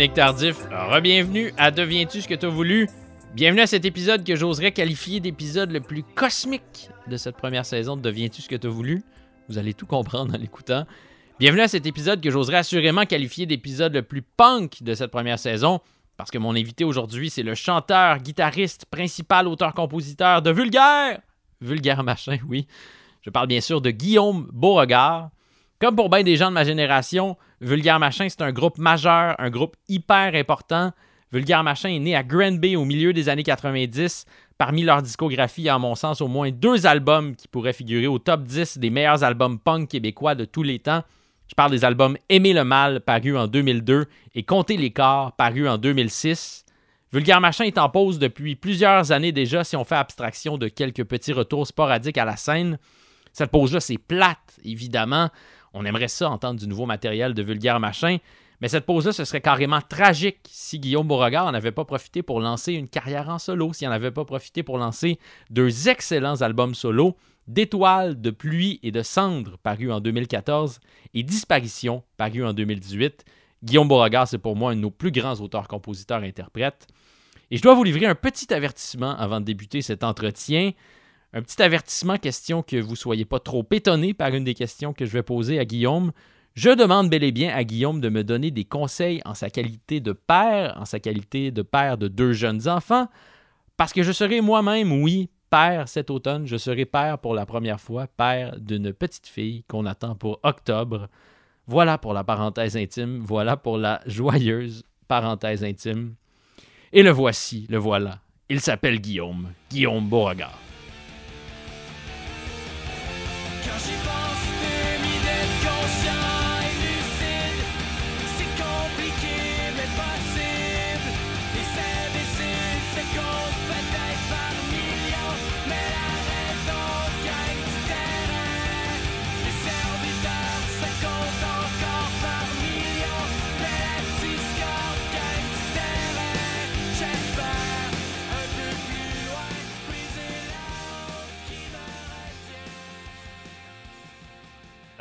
Dominique Tardif. Rebienvenue à Deviens-tu ce que t'as voulu? Bienvenue à cet épisode que j'oserais qualifier d'épisode le plus cosmique de cette première saison de Deviens-tu ce que t'as voulu? Vous allez tout comprendre en l'écoutant. Bienvenue à cet épisode que j'oserais assurément qualifier d'épisode le plus punk de cette première saison, parce que mon invité aujourd'hui, c'est le chanteur, guitariste, principal auteur-compositeur de Vulgaire! Vulgaire machin, oui. Je parle bien sûr de Guillaume Beauregard. Comme pour bien des gens de ma génération, Vulgaire Machin, c'est un groupe majeur, un groupe hyper important. Vulgaire Machin est né à Granby au milieu des années 90. Parmi leur discographie, il y a, à mon sens, au moins deux albums qui pourraient figurer au top 10 des meilleurs albums punk québécois de tous les temps. Je parle des albums Aimer le mal, paru en 2002, et Compter les corps, paru en 2006. Vulgaire Machin est en pause depuis plusieurs années déjà, si on fait abstraction de quelques petits retours sporadiques à la scène. Cette pause-là, c'est plate, évidemment. On aimerait ça entendre du nouveau matériel de vulgaire machin. Mais cette pause-là, ce serait carrément tragique si Guillaume Beauregard n'avait pas profité pour lancer une carrière en solo, s'il n'en avait pas profité pour lancer deux excellents albums solo, D'étoiles, de pluie et de cendres, paru en 2014, et Disparition, paru en 2018. Guillaume Beauregard, c'est pour moi un de nos plus grands auteurs-compositeurs-interprètes. Et je dois vous livrer un petit avertissement avant de débuter cet entretien. Un petit avertissement, question que vous ne soyez pas trop étonné par une des questions que je vais poser à Guillaume. Je demande bel et bien à Guillaume de me donner des conseils en sa qualité de père, en sa qualité de père de deux jeunes enfants, parce que je serai moi-même, oui, père cet automne. Je serai père pour la première fois, père d'une petite fille qu'on attend pour octobre. Voilà pour la parenthèse intime, voilà pour la joyeuse parenthèse intime. Et le voici, le voilà. Il s'appelle Guillaume, Guillaume Beauregard quand j'y pense.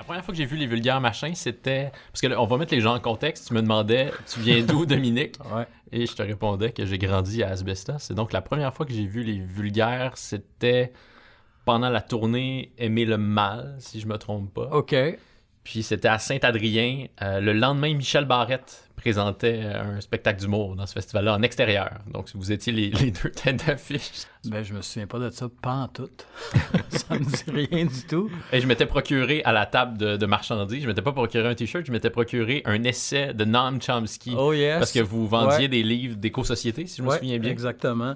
Première fois que j'ai vu les vulgaires machins, c'était. Parce que on va mettre les gens en contexte. Tu me demandais, tu viens d'où, Dominique? Et je te répondais que j'ai grandi à Asbestos. C'est donc la première fois que j'ai vu les vulgaires, c'était pendant la tournée Aimer le mal, si je me trompe pas. OK. Puis c'était à Saint-Adrien. Euh, le lendemain, Michel Barrette présentait euh, un spectacle d'humour dans ce festival-là en extérieur. Donc, vous étiez les, deux têtes d'affiche. Ben, je me souviens pas de ça, pas en tout. ça me dit rien du tout. Et je m'étais procuré à la table de, marchandises, je m'étais pas procuré un t-shirt, je m'étais procuré un essai de Noam Chomsky. Oh yes. Parce que vous vendiez des livres d'éco-société, si je me souviens bien. exactement.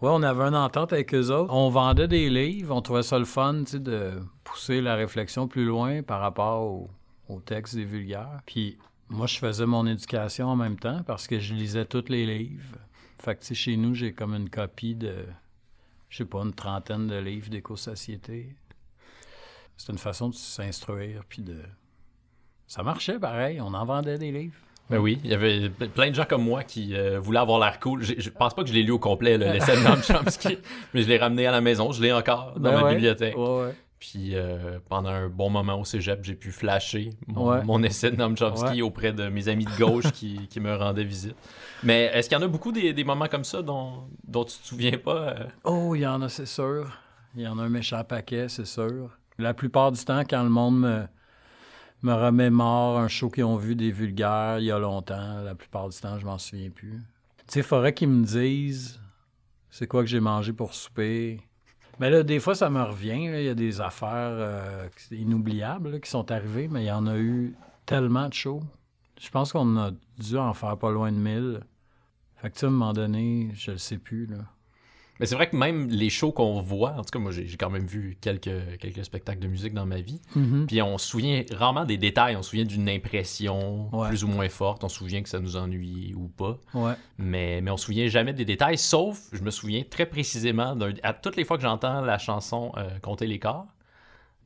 Ouais, on avait une entente avec eux autres. On vendait des livres, on trouvait ça le fun, de pousser la réflexion plus loin par rapport au, au texte des vulgaires. Puis moi, je faisais mon éducation en même temps parce que je lisais tous les livres. Fait que, chez nous, j'ai comme une copie de, je sais pas, une trentaine de livres d'éco-société. C'est une façon de s'instruire, puis de... Ça marchait pareil, on en vendait des livres. Ben oui, il y avait plein de gens comme moi qui euh, voulaient avoir l'air cool. Je, pense pas que je l'ai lu au complet, l'essai de Noam Chomsky, mais je l'ai ramené à la maison, je l'ai encore dans ben ma bibliothèque. Ouais, puis euh, pendant un bon moment au cégep, j'ai pu flasher mon, essai de Noam Chomsky auprès de mes amis de gauche qui, me rendaient visite. Mais est-ce qu'il y en a beaucoup des, moments comme ça dont, dont tu te souviens pas? Euh? Oh, il y en a, c'est sûr. Il y en a un méchant paquet, c'est sûr. La plupart du temps, quand le monde me, me remémore un show qu'ils ont vu des vulgaires il y a longtemps, la plupart du temps, je m'en souviens plus. Tu sais, il faudrait qu'ils me disent c'est quoi que j'ai mangé pour souper? Mais là, des fois, ça me revient. Il y a des affaires euh, inoubliables qui sont arrivées, mais il y en a eu tellement de shows. Je pense qu'on a dû en faire pas loin de 1000. Fait que, tu à un moment donné, je le sais plus, là. Mais c'est vrai que même les shows qu'on voit, en tout cas, moi, j'ai quand même vu quelques, quelques spectacles de musique dans ma vie. Mm-hmm. Puis on se souvient rarement des détails. On se souvient d'une impression plus ou moins forte. On se souvient que ça nous ennuie ou pas. Mais, mais on se souvient jamais des détails, sauf, je me souviens très précisément, à toutes les fois que j'entends la chanson euh, Compter les corps,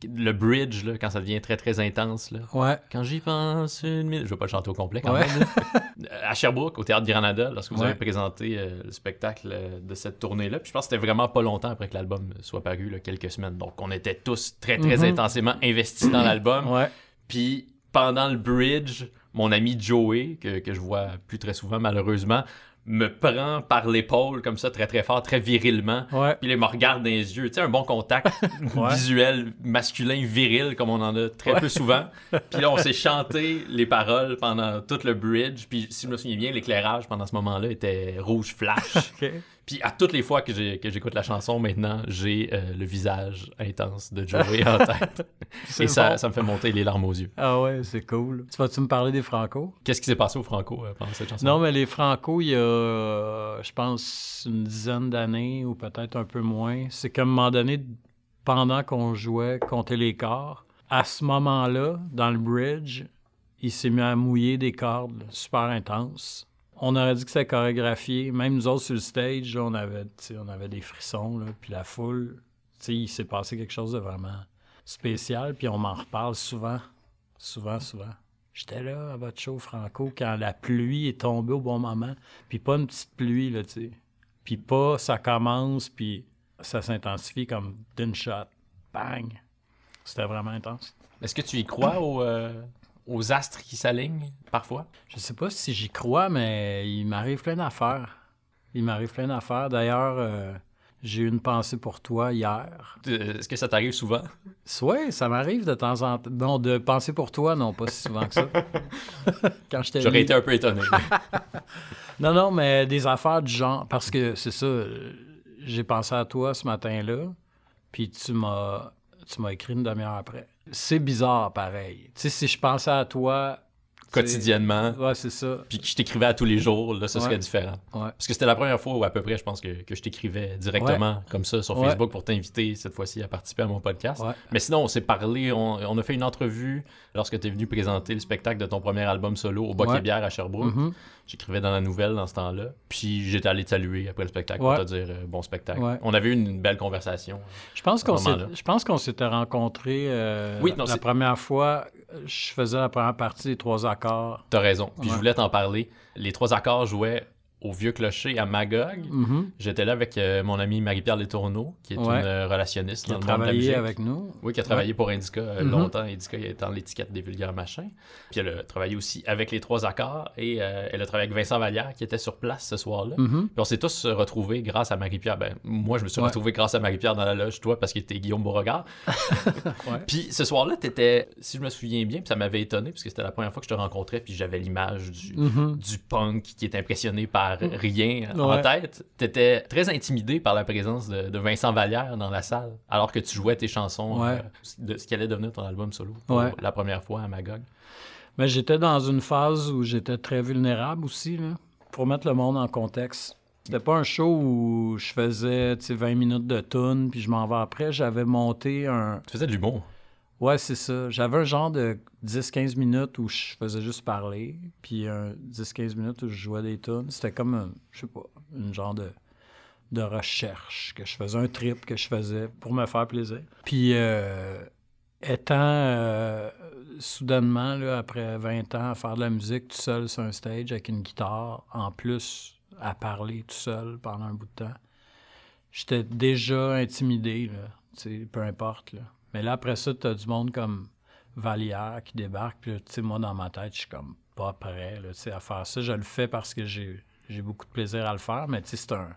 le bridge, là, quand ça devient très, très intense. Là. Ouais. Quand j'y pense une minute. Je vais pas le chanter au complet quand même. à Sherbrooke, au Théâtre Granada, lorsque vous avez présenté euh, le spectacle euh, de cette tournée-là. Puis je pense que c'était vraiment pas longtemps après que l'album soit paru, là, quelques semaines. Donc on était tous très, très mhm. intensément investis dans l'album. Ouais. Puis pendant le bridge, mon ami Joey, que, que je vois plus très souvent malheureusement, me prend par l'épaule comme ça très très fort, très virilement. Ouais. Puis il me regarde dans les yeux. Tu sais, un bon contact Ouais. visuel, masculin, viril, comme on en a très Ouais. peu souvent. Puis là, on s'est chanté les paroles pendant tout le bridge. Puis si je me souviens bien, l'éclairage pendant ce moment-là était rouge flash. Puis à toutes les fois que j'écoute la chanson maintenant, j'ai euh, le visage intense de Joey en tête. Et ça, bon. ça me fait monter les larmes aux yeux. Ah ouais, c'est cool. Tu vas-tu me parler des Franco? Qu'est-ce qui s'est passé au Franco euh, pendant cette chanson? Non, mais les Franco, il y a, euh, je pense, une dizaine d'années ou peut-être un peu moins. C'est qu'à un moment donné, pendant qu'on jouait Compter les corps, à ce moment-là, dans le bridge, il s'est mis à mouiller des cordes super intenses. On aurait dit que c'était chorégraphié. Même nous autres sur le stage, on avait, on avait des frissons. Là, puis la foule, il s'est passé quelque chose de vraiment spécial. Puis on m'en reparle souvent, souvent, souvent. J'étais là à votre show Franco quand la pluie est tombée au bon moment. Puis pas une petite pluie, là, tu sais. Puis pas ça commence, puis ça s'intensifie comme d'une shot. Bang! C'était vraiment intense. Est-ce que tu y crois aux, euh, aux astres qui s'alignent parfois? Je sais pas si j'y crois, mais il m'arrive plein d'affaires. Il m'arrive plein d'affaires. D'ailleurs, euh, j'ai eu une pensée pour toi hier. Euh, Est-ce que ça t'arrive souvent? Oui, ça m'arrive de temps en temps. Non, de penser pour toi, non, pas si souvent que ça. Quand j'étais J'aurais été un peu étonné. Non, non, mais des affaires du genre. Parce que c'est ça, j'ai pensé à toi ce matin-là, puis tu m'as, tu m'as écrit une demi-heure après. C'est bizarre, pareil. Tu sais, si je pensais à toi. Quotidiennement. Ouais, c'est ça. Puis que je t'écrivais à tous les jours, là, ce serait différent. Ouais. Parce que c'était la première fois où à peu près, je pense que, que je t'écrivais directement comme ça sur. Facebook pour t'inviter cette fois-ci à participer à mon podcast. Ouais. Mais sinon, on s'est parlé, on, on a fait une entrevue lorsque tu es venu présenter le spectacle de ton premier album solo au Boc et Bière à Sherbrooke. Mhm. J'écrivais dans la nouvelle dans ce temps-là. Puis j'étais allé te saluer après le spectacle pour te dire euh, bon spectacle. Ouais. On avait eu une belle conversation. Je pense À qu'on ce s'est, moment-là. je pense qu'on s'était rencontrés euh, Oui, non, la première fois. Je faisais la première partie des trois accords. T'as raison. Puis je voulais t'en parler. Les trois accords jouaient au Vieux Clocher à Magog. Mhm. J'étais là avec euh, mon ami Marie-Pierre Letourneau, qui est Ouais. une euh, relationniste Qui a le monde de la travaillé musique. avec nous. Oui, qui a travaillé pour Indica euh, Mhm. longtemps. Indica étant l'étiquette des vulgaires machins. Puis elle a travaillé aussi avec les trois accords et euh, elle a travaillé avec Vincent Vallière qui était sur place ce soir-là. Mhm. Puis on s'est tous retrouvés grâce à Marie-Pierre. Ben, moi, je me suis Ouais. retrouvé grâce à Marie-Pierre dans la loge, toi, parce qu'il était Guillaume Beauregard. Puis ce soir-là, t'étais, si je me souviens bien, puis ça m'avait étonné, parce que c'était la première fois que je te rencontrais, puis j'avais l'image du, Mhm. du punk qui est impressionné par rien en Ouais. tête. T'étais très intimidé par la présence de, de Vincent Vallière dans la salle, alors que tu jouais tes chansons Ouais. euh, de ce qui allait devenir ton album solo pour Ouais. la première fois à Magog. Mais j'étais dans une phase où j'étais très vulnérable aussi, là, pour mettre le monde en contexte. C'était pas un show où je faisais tu sais, 20 minutes de tune puis je m'en vais après. J'avais monté un. Tu faisais de l'humour. Ouais, c'est ça. J'avais un genre de 10-15 minutes où je faisais juste parler, puis un 10-15 minutes où je jouais des tunes. C'était comme, un, je sais pas, une genre de, de recherche que je faisais, un trip que je faisais pour me faire plaisir. Puis, euh, étant euh, soudainement, là, après 20 ans, à faire de la musique tout seul sur un stage avec une guitare, en plus à parler tout seul pendant un bout de temps, j'étais déjà intimidé, là, peu importe. Là. Mais là, après ça, tu as du monde comme Vallière qui débarque, puis tu sais, moi, dans ma tête, je suis comme pas prêt là, à faire ça. Je le fais parce que j'ai beaucoup de plaisir à le faire, mais tu sais, c'est un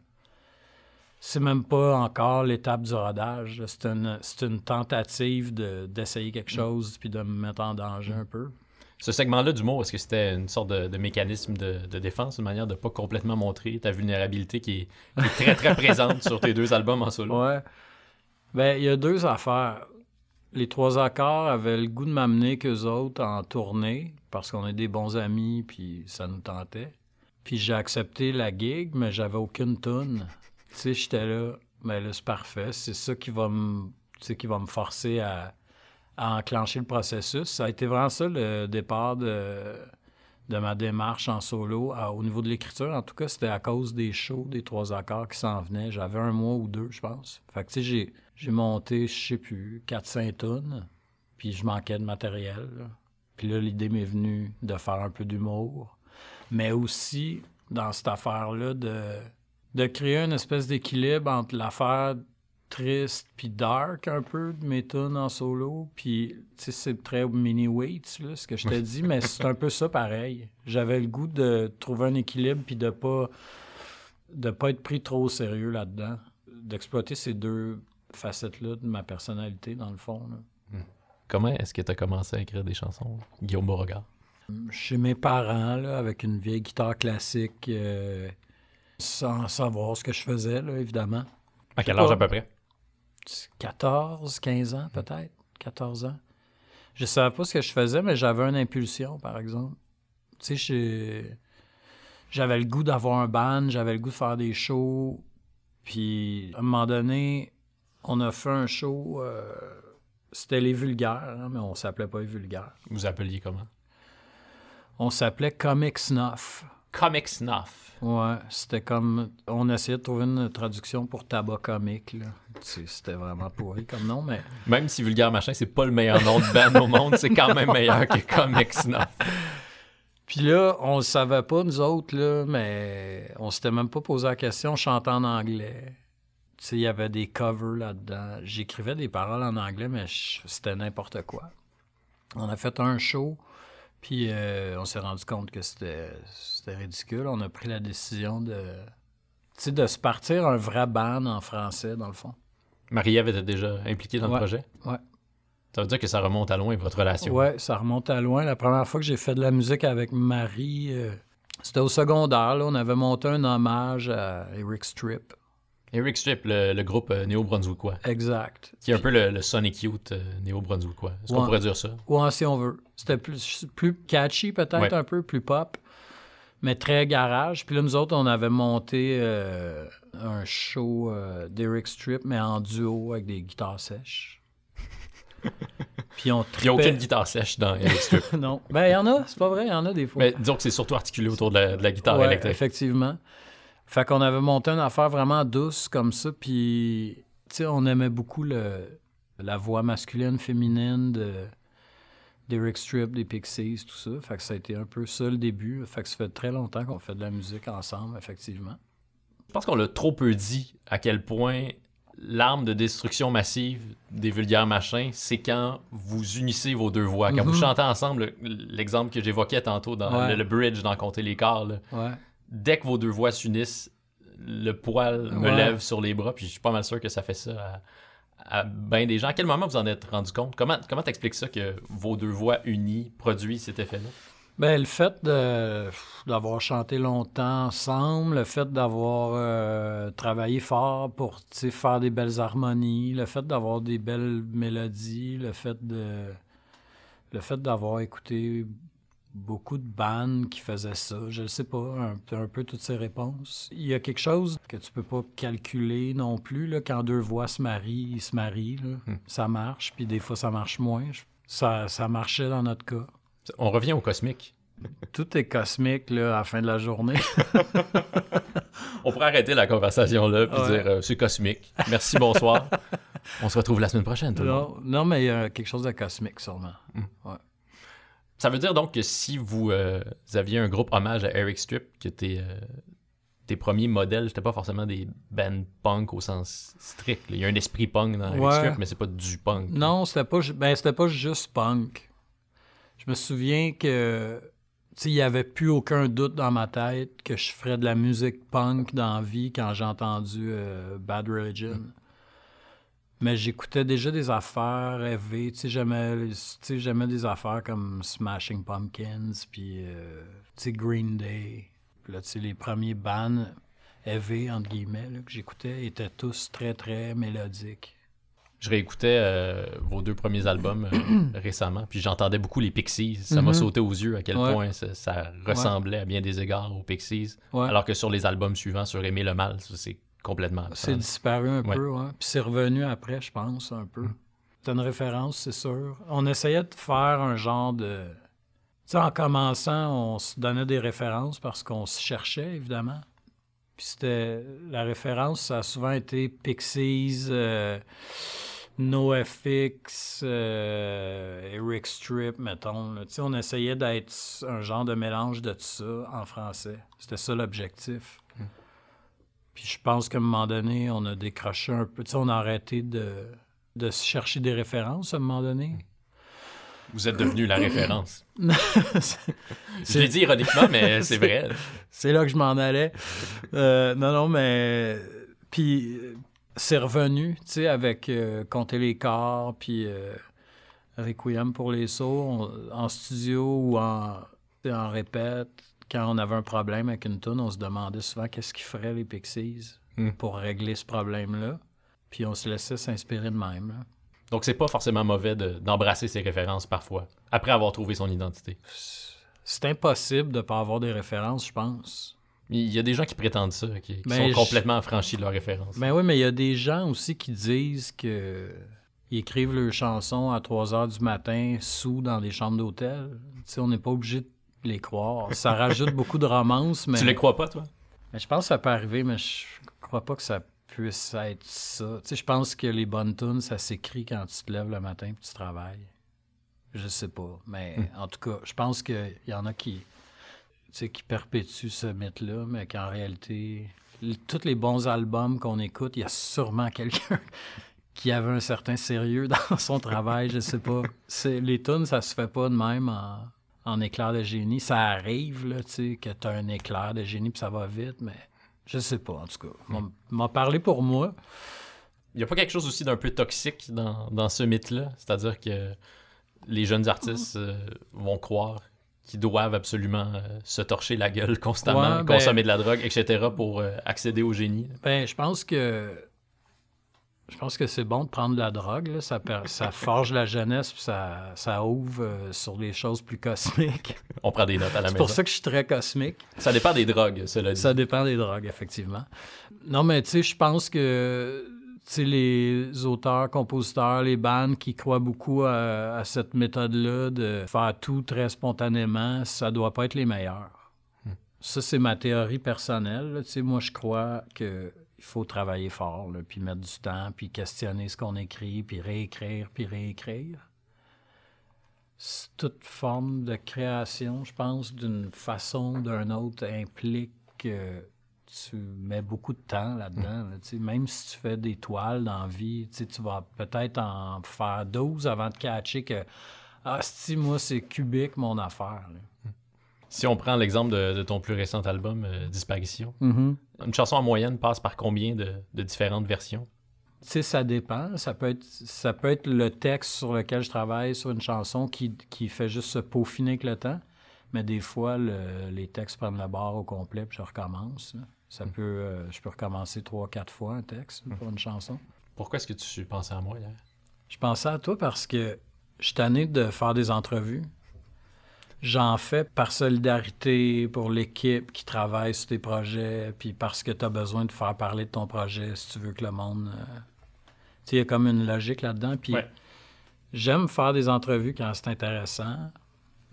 c'est même pas encore l'étape du rodage. C'est une, une tentative de- d'essayer quelque chose puis de me mettre en danger un peu. Ce segment-là d'humour, est-ce que c'était une sorte de, de mécanisme de, de défense, une manière de pas complètement montrer ta vulnérabilité qui est, qui est très très présente sur tes deux albums en solo? Ouais. Ben, il y a deux affaires. Les trois accords avaient le goût de m'amener qu'eux autres en tournée parce qu'on est des bons amis puis ça nous tentait. Puis j'ai accepté la gig, mais j'avais aucune tune. Tu sais, j'étais là, ben là, c'est parfait. C'est ça qui va me, tu sais, qui va me forcer à, à enclencher le processus. Ça a été vraiment ça le départ de, de ma démarche en solo. Au niveau de l'écriture, en tout cas, c'était à cause des shows, des trois accords qui s'en venaient. J'avais un mois ou deux, je pense. Fait que, tu sais, j'ai, monté, je sais plus, 4-5 tonnes, puis je manquais de matériel. Puis là, l'idée m'est venue de faire un peu d'humour, mais aussi dans cette affaire-là de, de créer une espèce d'équilibre entre l'affaire triste puis dark un peu de mes tunes en solo. Puis, tu sais, c'est très mini weights, là, ce que je t'ai dit, mais c'est un peu ça pareil. J'avais le goût de trouver un équilibre puis de pas de pas être pris trop au sérieux là-dedans. D'exploiter ces deux facettes-là de ma personnalité, dans le fond. là. Comment est-ce que tu as commencé à écrire des chansons, Guillaume Beauregard? Chez mes parents, là, avec une vieille guitare classique, euh, sans savoir ce que je faisais, là, évidemment. À quel âge à peu près? 14, 15 ans peut-être, 14 ans. Je savais pas ce que je faisais, mais j'avais une impulsion, par exemple. Tu sais, j'avais le goût d'avoir un band, j'avais le goût de faire des shows. Puis, à un moment donné, on a fait un show, euh, c'était Les Vulgaires, hein, mais on s'appelait pas Les Vulgaires. Vous appeliez comment? On s'appelait Comic Snuff. Comic Snuff. Ouais, c'était comme. On essayait de trouver une traduction pour tabac comique, là. C'était vraiment pourri comme nom, mais. Même si Vulgaire Machin, c'est pas le meilleur nom de band au monde, c'est quand même meilleur que Comic Snuff. Puis là, on le savait pas, nous autres, là, mais on s'était même pas posé la question, on chantait en anglais. Tu sais, il y avait des covers là-dedans. J'écrivais des paroles en anglais, mais je- c'était n'importe quoi. On a fait un show, puis euh, on s'est rendu compte que c'était ridicule. On a pris la décision de, de se partir un vrai band en français, dans le fond. Marie-Ève était déjà impliquée dans le projet? Ouais. Ça veut dire que ça remonte à loin, votre relation. Ouais, ça remonte à loin. La première fois que j'ai fait de la musique avec Marie, euh, c'était au secondaire. là. On avait monté un hommage à Eric Strip. Eric Strip, le, le groupe euh, néo-brunswickois, Exact. qui est un peu le, le Sonic Youth euh, néo-brunswickois. Est-ce qu'on pourrait dire ça? Ouais, si on veut. C'était plus, plus catchy, peut-être Ouais. un peu, plus pop, mais très garage. Puis là, nous autres, on avait monté euh, un show euh, d'Eric Strip, mais en duo avec des guitares sèches. Puis on Il n'y a aucune tripait- guitare sèche dans Eric Strip. Non. Ben, il y en a, c'est pas vrai, il y en a des fois. Mais disons que c'est surtout articulé autour de la, de la guitare Ouais, électrique. effectivement. Fait qu'on avait monté une affaire vraiment douce comme ça, puis tu sais, on aimait beaucoup le, la voix masculine, féminine de d'Eric Strip, des Pixies, tout ça. Fait que ça a été un peu ça le début. Fait que ça fait très longtemps qu'on fait de la musique ensemble, effectivement. Je pense qu'on l'a trop peu dit à quel point l'arme de destruction massive des vulgaires machins, c'est quand vous unissez vos deux voix. Quand vous Mhm. chantez ensemble, le- l'exemple que j'évoquais tantôt dans Ouais. le, le bridge dans Compter les corps, là, Ouais. Dès que vos deux voix s'unissent, le poil me Ouais. lève sur les bras, puis je suis pas mal sûr que ça fait ça à, à bien des gens. À quel moment vous en êtes rendu compte? Comment comment t'expliques ça que vos deux voix unies produisent cet effet-là? Ben, le fait d'avoir chanté longtemps ensemble, le fait d'avoir euh, travaillé fort pour faire des belles harmonies, le fait d'avoir des belles mélodies, le fait de le fait d'avoir écouté beaucoup de bandes qui faisaient ça, je ne sais pas, un, un peu toutes ces réponses. Il y a quelque chose que tu peux pas calculer non plus, là, quand deux voix se marient, ils se marient, là. Hmm. ça marche, puis des fois ça marche moins. Ça, ça marchait dans notre cas. On revient au cosmique. Tout est cosmique là, à la fin de la journée. On pourrait arrêter la conversation là puis Ouais. dire euh, c'est cosmique. Merci, bonsoir. On se retrouve la semaine prochaine, tout le monde. non, non, mais il y a quelque chose de cosmique, sûrement. Ça veut dire donc que si vous, euh, vous aviez un groupe hommage à Eric Strip, que tes, euh, tes premiers modèles, c'était pas forcément des bands punk au sens strict. là. Il y a un esprit punk dans Eric Ouais. Strip, mais c'est pas du punk. Non, c'était pas, ju- ben, c'était pas juste punk. Je me souviens que tu sais, il n'y avait plus aucun doute dans ma tête que je ferais de la musique punk dans la vie quand j'ai entendu euh, Bad Religion. Mais j'écoutais déjà des affaires rêvées. Tu sais, j'aimais, des affaires comme Smashing Pumpkins, puis euh, Green Day. Puis là, tu sais, les premiers bands heavy, entre guillemets, là, que j'écoutais étaient tous très, très mélodiques. Je réécoutais euh, vos deux premiers albums euh, récemment, puis j'entendais beaucoup les Pixies. Ça m'a Mhm. sauté aux yeux à quel Ouais. point ça, ça ressemblait à bien des égards aux Pixies. Ouais. Alors que sur les albums suivants, sur Aimer le mal, ça, c'est complètement C'est absent. disparu un Ouais. peu, ouais. Puis c'est revenu après, je pense, un peu. Mm. C'est une référence, c'est sûr. On essayait de faire un genre de... Tu sais, en commençant, on se donnait des références parce qu'on se cherchait, évidemment. Puis c'était... La référence, ça a souvent été Pixies, euh, NoFX, euh, Eric Strip, mettons. Tu sais, on essayait d'être un genre de mélange de tout ça en français. C'était ça l'objectif. Puis je pense qu'à un moment donné, on a décroché un peu. Tu sais, on a arrêté de, de chercher des références à un moment donné. Vous êtes devenu la référence. Je l'ai dit ironiquement, mais c'est vrai. C'est là que je m'en allais. Euh, non, non, mais. Puis c'est revenu, tu sais, avec euh, Compter les corps, puis euh, Requiem pour les sourds, en studio ou en, en répète. Quand on avait un problème avec une on se demandait souvent qu'est-ce qu'ils feraient les Pixies Hmm. pour régler ce problème-là. Puis on se laissait s'inspirer de même. là. Donc, c'est pas forcément mauvais de- d'embrasser ses références parfois, après avoir trouvé son identité. C'est impossible de ne pas avoir des références, je pense. Il y a des gens qui prétendent ça, qui, qui sont complètement affranchis de leurs références. Ben oui, mais il y a des gens aussi qui disent que ils écrivent leurs chansons à 3 heures du matin sous dans des chambres d'hôtel. On n'est pas obligé de les croire. Ça rajoute beaucoup de romance, mais... Tu les crois pas, toi? mais je pense que ça peut arriver, mais je crois pas que ça puisse être ça. Tu sais, je pense que les bonnes tunes, ça s'écrit quand tu te lèves le matin et tu travailles. Je sais pas, mais en tout cas, je pense qu'il y en a qui, tu sais, qui perpétuent ce mythe-là, mais qu'en réalité, tous les bons albums qu'on écoute, il y a sûrement quelqu'un qui avait un certain sérieux dans son travail, je sais pas. C'est, les tunes, ça se fait pas de même en, en éclair de génie. Ça arrive, là, tu sais, que tu as un éclair de génie puis ça va vite, mais je sais pas, en tout cas. M'en- M'en parler pour moi. Il y a pas quelque chose aussi d'un peu toxique dans, dans ce mythe-là? C'est-à-dire que les jeunes artistes euh, vont croire qu'ils doivent absolument euh, se torcher la gueule constamment, Ouais, ben- consommer de la drogue, etc. pour euh, accéder au génie. Ben, je pense que je pense que c'est bon de prendre de la drogue. là. Ça, forge la jeunesse puis ça, ça ouvre euh, sur les choses plus cosmiques. On prend des notes à la C'est maison. pour ça que je suis très cosmique. Ça dépend des drogues, cela dit. Ça dépend des drogues, effectivement. Non, mais tu sais, je pense que les auteurs, compositeurs, les bandes qui croient beaucoup à, à cette méthode-là de faire tout très spontanément, ça doit pas être les meilleurs. Ça, c'est ma théorie personnelle. là. Tu sais, moi, je crois que il faut travailler fort, là, puis mettre du temps, puis questionner ce qu'on écrit, puis réécrire, puis réécrire. C'est toute forme de création, je pense, d'une façon ou d'une autre, implique que tu mets beaucoup de temps là-dedans. là, même si tu fais des toiles dans la vie, tu vas peut-être en faire 12 avant de catcher que Ah, si moi, c'est cubique mon affaire. là. Si on prend l'exemple de, de ton plus récent album, euh, Disparition, Mm-hmm. Une chanson en moyenne passe par combien de, de différentes versions? Tu sais, ça dépend. Ça peut, être, ça peut être le texte sur lequel je travaille sur une chanson qui, qui fait juste se peaufiner avec le temps. Mais des fois, le- les textes prennent la barre au complet puis je recommence. Ça peut, euh, je peux recommencer trois, quatre fois un texte pour une chanson. Pourquoi est-ce que tu pensais à moi hier? Je pensais à toi parce que je suis tanné de faire des entrevues. J'en fais par solidarité pour l'équipe qui travaille sur tes projets, puis parce que tu as besoin de faire parler de ton projet si tu veux que le monde. euh, Tu sais, il y a comme une logique là-dedans. Puis Ouais. j'aime faire des entrevues quand c'est intéressant,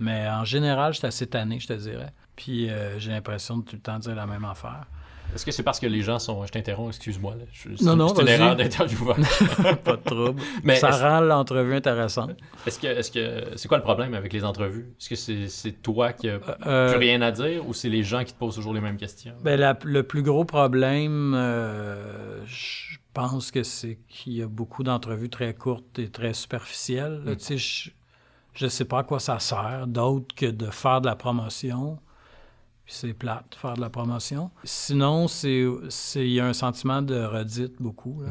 mais en général, je suis assez tanné, je te dirais. Puis euh, j'ai l'impression de tout le temps dire la même affaire. Est-ce que c'est parce que les gens sont. Je t'interromps, excuse-moi. c'est- Non, non, une erreur d'intervieweur. Pas de trouble. Mais Ça rend l'entrevue intéressante. Est-ce que. Est-ce que. C'est quoi le problème avec les entrevues? Est-ce que c'est c'est toi qui a Euh, plus rien à dire ou c'est les gens qui te posent toujours les mêmes questions? Ben, la- le plus gros problème, euh, je pense que c'est qu'il y a beaucoup d'entrevues très courtes et très superficielles. là. Mm. Sais, je, je sais pas à quoi ça sert, d'autre que de faire de la promotion. Puis c'est plate, faire de la promotion. Sinon, c'est il y a un sentiment de redite beaucoup. Là.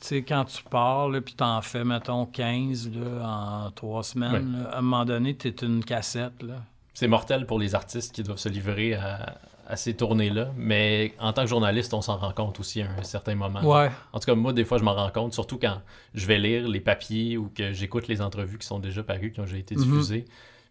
Tu sais, quand tu pars, là, puis t'en fais, mettons, 15 là, en trois semaines, là, à un moment donné, t'es une cassette. Là. C'est mortel pour les artistes qui doivent se livrer à, à ces tournées-là, mais en tant que journaliste, on s'en rend compte aussi à un certain moment. Ouais. En tout cas, moi, des fois, je m'en rends compte, surtout quand je vais lire les papiers ou que j'écoute les entrevues qui sont déjà parues, qui ont déjà été Mhm. diffusées.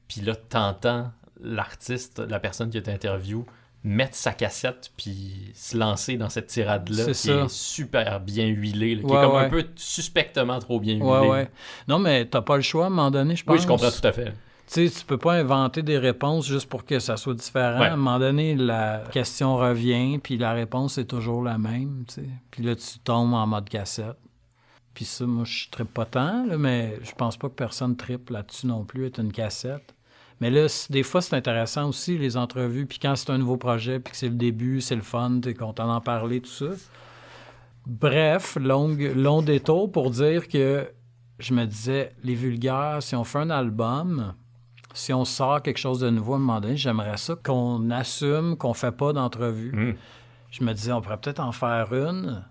Puis là, t'entends l'artiste, la personne qui t'interview, mettre sa cassette puis se lancer dans cette tirade-là C'est qui ça. est super bien huilée, là, qui Ouais, est comme un peu suspectement trop bien huilée. Ouais. Non, mais t'as pas le choix à un moment donné, je pense. Oui, je comprends tout à fait. Tu sais, tu peux pas inventer des réponses juste pour que ça soit différent. À un moment donné, la question revient, puis la réponse est toujours la même, tu sais. Puis là, tu tombes en mode cassette. Puis ça, moi, je trippe pas tant, là, mais je pense pas que personne trippe là-dessus non plus, être une cassette. Mais là, des fois, c'est intéressant aussi, les entrevues. Puis quand c'est un nouveau projet, puis que c'est le début, c'est le fun, t'es content d'en parler, tout ça. Bref, longue, long détour pour dire que je me disais, les vulgaires, si on fait un album, si on sort quelque chose de nouveau à un moment donné, j'aimerais ça qu'on assume qu'on fait pas d'entrevue. Hmm. Je me disais, on pourrait peut-être en faire une,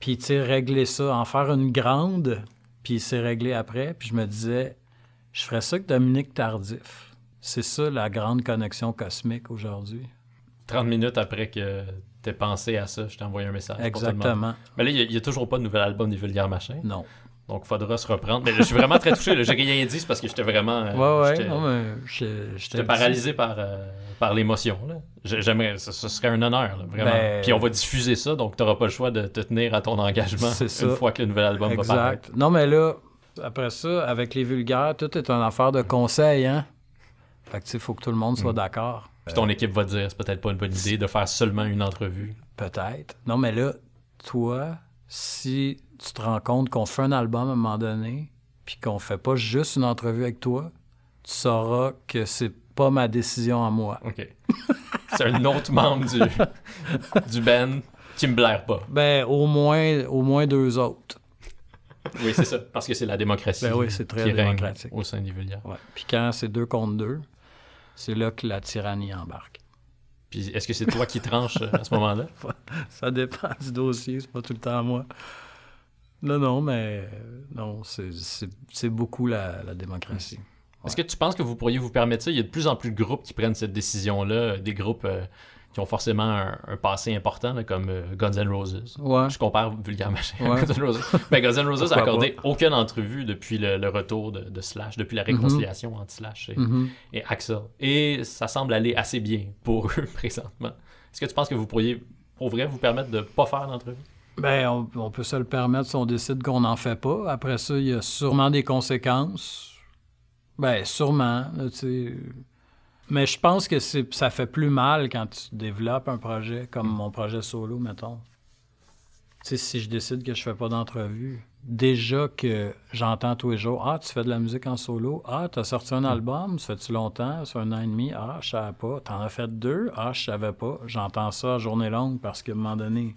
puis, tu sais, régler ça, en faire une grande, puis c'est réglé après. Puis je me disais, je ferais ça que Dominique Tardif. C'est ça la grande connexion cosmique aujourd'hui. 30 minutes après que t'aies pensé à ça, je t'ai envoyé un message. Exactement. Mais là, il n'y a, toujours pas de nouvel album des Vulgaires Machins. Non. Donc, faudra se reprendre. Mais là, je suis vraiment très touché. J'ai rien dit, c'est parce que j'étais vraiment. euh, Ouais, ouais. j'étais- paralysé par, euh, par l'émotion. J'aimerais, ce, ce serait un honneur, là, vraiment. Ben- Puis on va diffuser ça, donc tu n'auras pas le choix de te tenir à ton engagement ça. une fois que le nouvel album va paraître. Exact. Non, mais là, après ça, avec les vulgaires, tout est une affaire de conseil, hein? Fait que, tu sais, il faut que tout le monde Mm. soit d'accord. Puis ton équipe va te dire, c'est peut-être pas une bonne idée de faire seulement une entrevue. Peut-être. Non, mais là, toi, si tu te rends compte qu'on fait un album à un moment donné, puis qu'on fait pas juste une entrevue avec toi, tu sauras que c'est pas ma décision à moi. OK. c'est un autre membre du, du band qui me blaire pas. Ben, au moins, au moins deux autres. Oui, c'est ça. Parce que c'est la démocratie Ben oui, c'est très qui règne au sein des Vulgaires. Ouais. Puis quand c'est deux contre deux, c'est là que la tyrannie embarque. Puis est-ce que c'est toi qui tranches à ce moment-là? Ça dépend du dossier, c'est pas tout le temps moi. Non, non, mais non, c'est- beaucoup la, la démocratie. Est-ce que tu penses que vous pourriez vous permettre ça? Il y a de plus en plus de groupes qui prennent cette décision-là, des groupes euh, qui ont forcément un, un passé important, là, comme euh, Guns N' Roses. Ouais. Je compare vulgaire machin à Ouais. Guns N' Roses. Ben, Guns N' Roses a Pourquoi accordé aucune entrevue depuis le, le retour de, de Slash, depuis la réconciliation entre Slash et, Mhm. et Axel. Et ça semble aller assez bien pour eux présentement. Est-ce que tu penses que vous pourriez, pour vrai, vous permettre de pas faire d'entrevue? Ben, on, on peut se le permettre si on décide qu'on n'en fait pas. Après ça, il y a sûrement des conséquences. Ben, sûrement, là. Mais je pense que ça fait plus mal quand tu développes un projet, comme mon projet solo, mettons. Tu sais, si je décide que je fais pas d'entrevue, déjà que j'entends tous les jours « Ah, tu fais de la musique en solo? Ah, tu as sorti un album? Ça fait-tu longtemps? Ça fait un an et demi? Ah, je savais pas. T'en as fait deux? Ah, je savais pas. » J'entends ça à journée longue parce qu'à un moment donné,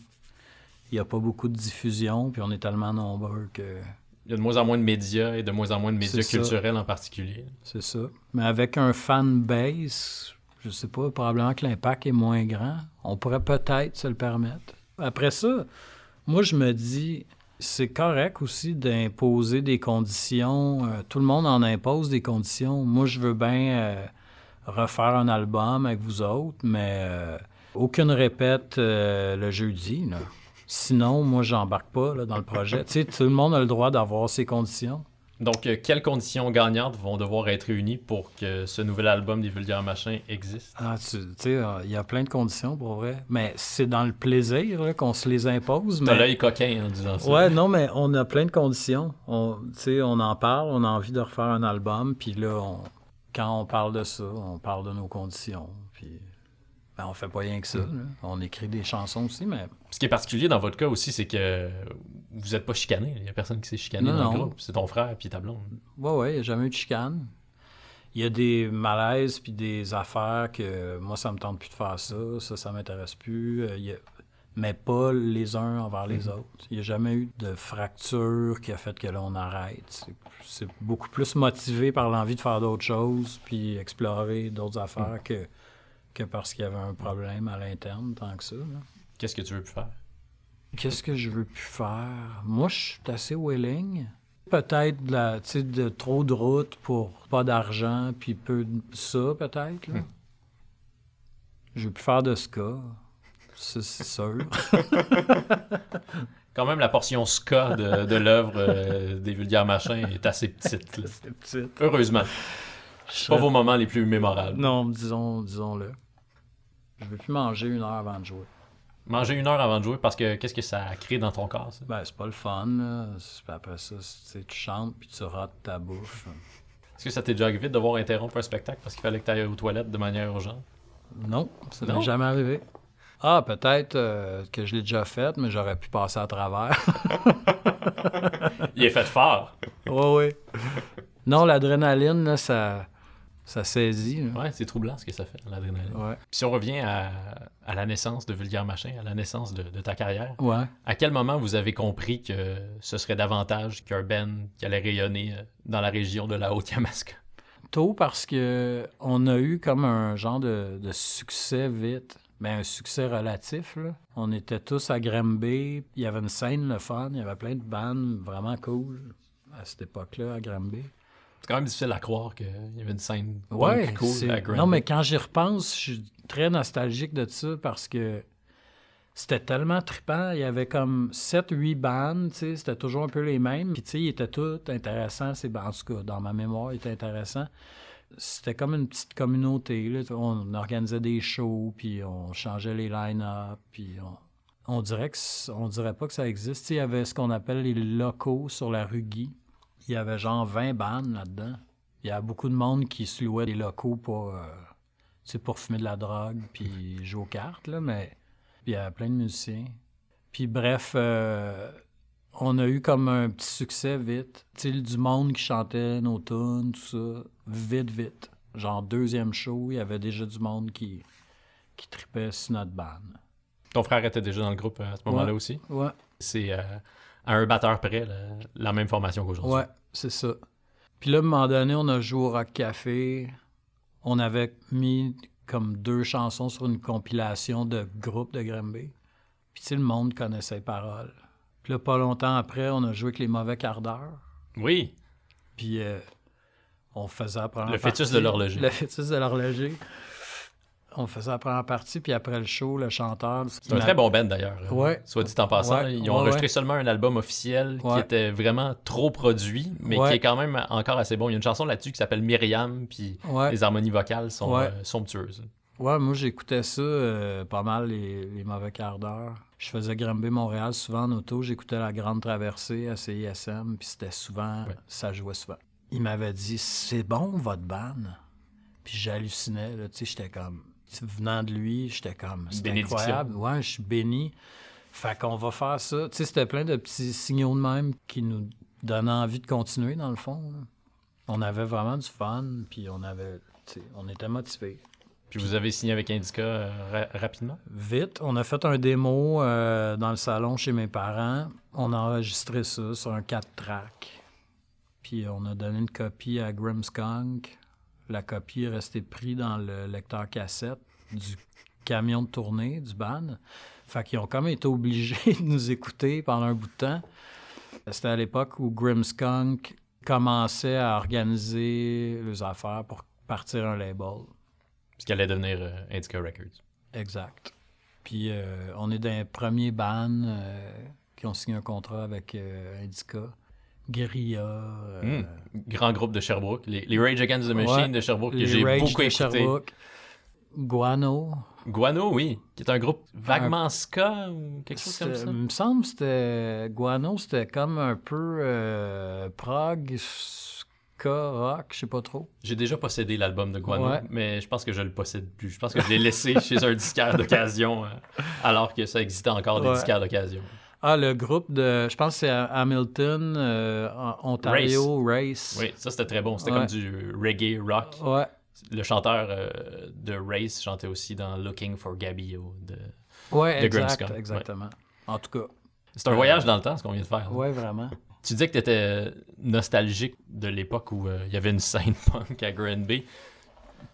il n'y a pas beaucoup de diffusion, puis on est tellement nombreux que Il y a de moins en moins de médias et de moins en moins de médias culturels en particulier. c'est ça. Mais avec un fan base, je sais pas, probablement que l'impact est moins grand. On pourrait peut-être se le permettre. Après ça, moi, je me dis, c'est correct aussi d'imposer des conditions. Euh, tout le monde en impose des conditions. Moi, je veux bien euh, refaire un album avec vous autres, mais euh, aucune répète le jeudi. là. Sinon, moi, j'embarque pas là, dans le projet. tu sais, tout le monde a le droit d'avoir ses conditions. Donc, euh, quelles conditions gagnantes vont devoir être réunies pour que ce nouvel album des Vulgaires Machins existe? Ah, tu sais, euh, il y a plein de conditions pour vrai. Mais c'est dans le plaisir là, qu'on se les impose. T'as Mais... l'œil coquin en disant ça. Ouais, non, mais on a plein de conditions. On, tu sais, on en parle, on a envie de refaire un album, puis là, on- quand on parle de ça, on parle de nos conditions. Ben, on fait pas rien que ça. là. On écrit des chansons aussi, mais Ce qui est particulier dans votre cas aussi, c'est que vous n'êtes pas chicané. Il n'y a personne qui s'est chicané Non, dans non. le groupe. C'est ton frère puis ta blonde. Ouais, ouais, il n'y a jamais eu de chicane. Il y a des malaises puis des affaires que moi, ça me tente plus de faire ça, ça, ça m'intéresse plus. Euh, il y a- Mais pas les uns envers les autres. Il n'y a jamais eu de fracture qui a fait que là, on arrête. C'est- C'est beaucoup plus motivé par l'envie de faire d'autres choses puis explorer d'autres affaires que, que parce qu'il y avait un problème à l'interne, tant que ça. Qu'est-ce que tu veux plus faire? Qu'est-ce que je veux plus faire? Moi, je suis assez willing. Peut-être de, de trop de route pour pas d'argent, puis peu de ça, peut-être. là. Je veux plus faire de ska. C'est sûr. Quand même, la portion ska de, de l'œuvre euh, des Vulgaires Machins est assez petite. là. c'est petite. Heureusement. Je Pas serais- vos moments les plus mémorables. Non, disons, disons-le. Je veux plus manger une heure avant de jouer. Manger une heure avant de jouer parce que qu'est-ce que ça crée dans ton corps, ça? Ben, c'est pas le fun. là. Après ça, c'est- tu chantes, puis tu rates ta bouffe. Est-ce que ça t'est déjà arrivé de devoir interrompre un spectacle parce qu'il fallait que tu ailles aux toilettes de manière urgente? Non, ça Non? m'est jamais arrivé. Ah, peut-être euh, que je l'ai déjà fait, mais j'aurais pu passer à travers. Il est fait fort. oui, oui. Non, l'adrénaline, là, ça, Ça saisit. Ouais, c'est troublant ce que ça fait, l'adrénaline. Ouais. Puis si on revient à, à la naissance de Vulgaire Machin, à la naissance de, de ta carrière, Ouais. à quel moment vous avez compris que ce serait davantage qu'un Ben qui allait rayonner euh, dans la région de la Haute-Yamaska? Tôt parce que on a eu comme un genre de, de succès vite. Mais un succès relatif, là. On était tous à Granby. Il y avait une scène, le fun. Il y avait plein de bandes vraiment cool à cette époque-là, à Granby. C'est quand même difficile à croire qu'il y avait une scène Ouais, cool c'est- à Granby. non, mais quand j'y repense, je suis très nostalgique de ça parce que c'était tellement trippant. Il y avait comme 7-8 bandes, c'était toujours un peu les mêmes. Puis, tu sais, ils étaient tous intéressants. ces bandes. En tout cas, dans ma mémoire, ils étaient intéressants. C'était comme une petite communauté. Là. On organisait des shows, puis on changeait les line-up, puis on... On dirait, que on dirait pas que ça existe. Il y avait ce qu'on appelle les locaux sur la rue Guy. Il y avait genre 20 bandes là-dedans. Il y a beaucoup de monde qui se louait des locaux pour, euh, pour fumer de la drogue puis jouer aux cartes, là, mais puis il y avait plein de musiciens. Puis bref, euh, on a eu comme un petit succès vite. Tu sais, du monde qui chantait nos tunes, tout ça, vite, vite. Genre deuxième show, il y avait déjà du monde qui, qui tripait sur notre bande. Ton frère était déjà dans le groupe à ce moment-là Ouais. aussi? Ouais, C'est euh, à un batteur près, la, la même formation qu'aujourd'hui. ouais, c'est ça. Puis là, à un moment donné, on a joué au Rock Café. On avait mis comme deux chansons sur une compilation de groupes de Granby. Puis tu sais, le monde connaissait les paroles. Puis là, pas longtemps après, on a joué avec les mauvais quarts d'heure. Oui, Puis euh, on faisait la première Le fœtus de l'horloger. Le fœtus de l'horloger. On faisait la première partie, puis après le show, le chanteur... c'est un très bon band d'ailleurs. euh, Ouais. Soit dit en passant, Ouais, ils ont ouais, enregistré seulement un album officiel qui était vraiment trop produit, mais qui est quand même encore assez bon. Il y a une chanson là-dessus qui s'appelle Myriam, puis les harmonies vocales sont euh, somptueuses. Ouais, moi j'écoutais ça euh, pas mal les, les mauvais quarts d'heure. Je faisais Granby Montréal souvent en auto, j'écoutais la grande traversée à CISM, puis c'était souvent, ça jouait souvent. Il m'avait dit c'est bon votre band. Puis j'hallucinais là, tu sais, j'étais comme venant de lui, j'étais comme c'est incroyable. Ouais, je suis béni. Fait qu'on va faire ça. Tu sais, c'était plein de petits signaux de même qui nous donnaient envie de continuer dans le fond. là. On avait vraiment du fun, puis on avait, on était motivés. Puis vous avez signé avec Indica euh, ra- rapidement? Vite, on a fait un démo euh, dans le salon chez mes parents. On a enregistré ça sur un 4 track. Puis on a donné une copie à Grimmskunk. La copie est restée prise dans le lecteur cassette du camion de tournée du band. Fait qu'ils ont comme été obligés de nous écouter pendant un bout de temps. C'était à l'époque où Grimmskunk commençait à organiser les affaires pour partir un label. Ce qui allait devenir euh, Indica Records. Exact. Puis euh, on est dans les premiers bands euh, qui ont signé un contrat avec Indica. Guerilla. euh, Hmm. Grand groupe de Sherbrooke. Les, les Rage Against the Machine ouais, de Sherbrooke que j'ai beaucoup de écouté. Sherbrooke. Guano. Guano, oui, qui est un groupe vaguement ska ou quelque chose comme ça? Il me semble que c'était. Guano, c'était comme un peu euh, prog, ska, rock, je sais pas trop. J'ai déjà possédé l'album de Guano, Ouais. mais je pense que je le possède plus. Je pense que je l'ai laissé chez un disquaire d'occasion, euh, alors que ça existait encore des disquaires d'occasion. Ah, le groupe de. Je pense que c'est à Hamilton, euh, Ontario, Race. Oui, ça c'était très bon. C'était Ouais. comme du reggae rock. Ouais. Le chanteur euh, de Race chantait aussi dans Looking for Gabio. De... Ouais, De exact, ouais. exactement. En tout cas. C'est un voyage dans le temps, ce qu'on vient de faire. là. Ouais, vraiment. Tu disais que tu étais nostalgique de l'époque où euh, il y avait une scène punk à Granby.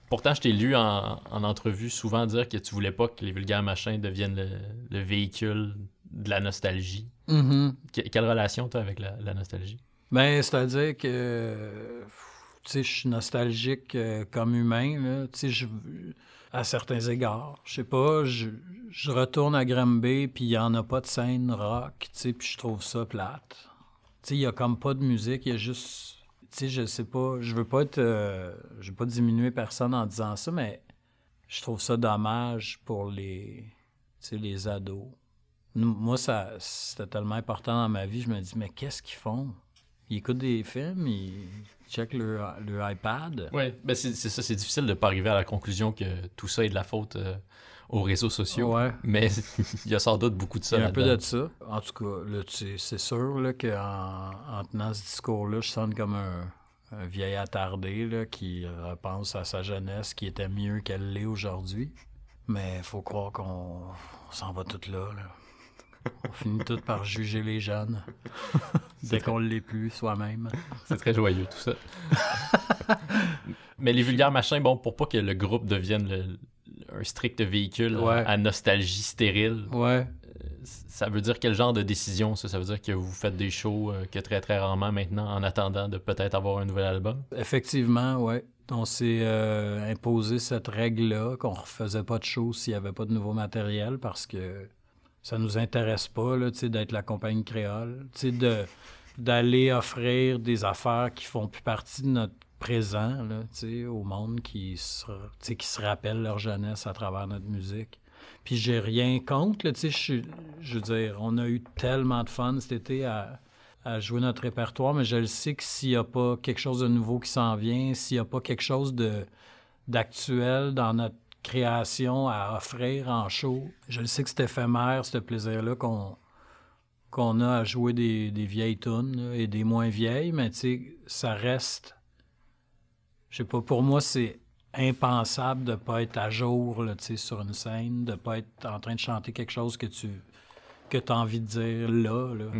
Pourtant, je t'ai lu en, en entrevue souvent dire que tu voulais pas que les vulgaires machins deviennent le, le véhicule de la nostalgie. Mhm. Que- quelle relation tu as avec la, la nostalgie? Ben, c'est-à-dire que, je suis nostalgique euh, comme humain, je- à certains égards. Je sais pas, je, je retourne à Granby, puis il n'y en a pas de scène rock, puis je trouve ça plate. Il y a comme pas de musique, il y a juste... Tu sais, je sais pas, je veux pas être... euh, je veux pas diminuer personne en disant ça, mais je trouve ça dommage pour les, les ados. Moi, ça, c'était tellement important dans ma vie, je me dis, mais qu'est-ce qu'ils font? Ils écoutent des films, ils checkent leur, leur iPad. Oui, ben c'est c'est ça, c'est difficile de pas arriver à la conclusion que tout ça est de la faute euh, aux réseaux sociaux. Ouais. Mais il y a sans doute beaucoup de ça Il y a un peu de ça. En tout cas, c'est sûr là, qu'en en tenant ce discours-là, je sonne comme un, un vieil attardé là, qui repense à sa jeunesse qui était mieux qu'elle l'est aujourd'hui. Mais il faut croire qu'on on s'en va tout là, là. On finit tout par juger les jeunes. Dès qu'on ne l'est plus soi-même. C'est très joyeux tout ça. Mais les vulgaires machins, bon, pour pas que le groupe devienne le- un strict véhicule Ouais. à nostalgie stérile, Ouais. ça veut dire quel genre de décision ça? Ça veut dire que vous faites des shows euh, que très très rarement maintenant en attendant de peut-être avoir un nouvel album? Effectivement, ouais. On s'est euh, imposé cette règle-là, qu'on ne refaisait pas de show s'il n'y avait pas de nouveau matériel parce que ça nous intéresse pas d'être la compagnie créole. De, d'aller offrir des affaires qui font plus partie de notre présent là, au monde qui se, qui se rappelle leur jeunesse à travers notre musique. Puis j'ai rien contre, là, je je veux dire, on a eu tellement de fun cet été à, à jouer notre répertoire, mais je le sais que s'il n'y a pas quelque chose de nouveau qui s'en vient, s'il n'y a pas quelque chose d'actuel dans notre création à offrir en show, je le sais que c'est éphémère, ce plaisir-là qu'on qu'on a à jouer des, des vieilles tunes et des moins vieilles, mais tu sais, ça reste... Je sais pas, pour moi, c'est impensable de pas être à jour là, sur une scène, de pas être en train de chanter quelque chose que tu que as envie de dire là, là.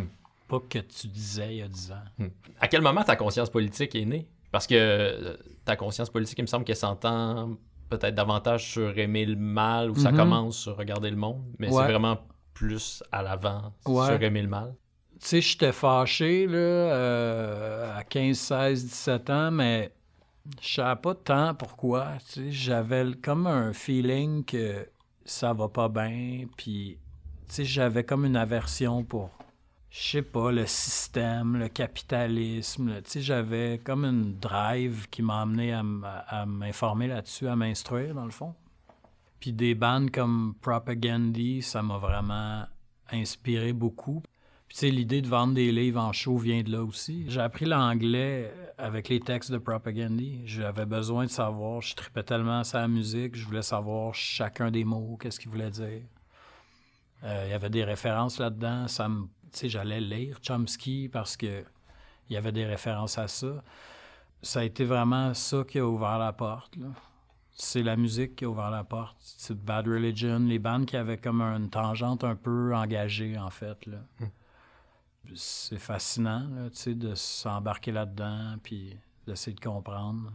pas que tu disais il y a 10 ans. À quel moment ta conscience politique est née? Parce que euh, ta conscience politique, il me semble qu'elle s'entend peut-être davantage sur aimer le mal ou ça Mhm. commence sur regarder le monde, mais Ouais. c'est vraiment plus à l'avant Ouais. sur aimer le mal. Tu sais, j'étais fâché là, euh, à 15, 16, 17 ans, mais je savais pas tant pourquoi. Tu sais, j'avais comme un feeling que ça va pas bien, puis tu sais, j'avais comme une aversion pour, je sais pas, le système, le capitalisme. Tu sais, j'avais comme une drive qui m'a amené à, m'informer là-dessus, à m'instruire, dans le fond. Puis des bandes comme Propagandy, ça m'a vraiment inspiré beaucoup. Puis tu sais, l'idée de vendre des livres en show vient de là aussi. J'ai appris l'anglais avec les textes de Propagandy. J'avais besoin de savoir, je tripais tellement la musique, je voulais savoir chacun des mots, qu'est-ce qu'ils voulaient dire. Euh, Il y avait des références là-dedans. Ça me, tu sais, j'allais lire Chomsky parce que il y avait des références à ça. Ça a été vraiment ça qui a ouvert la porte. C'est la musique qui a ouvert la porte. C'est Bad Religion, les bandes qui avaient comme une tangente un peu engagée, en fait. Là. C'est fascinant, là, de s'embarquer là-dedans, puis d'essayer de comprendre.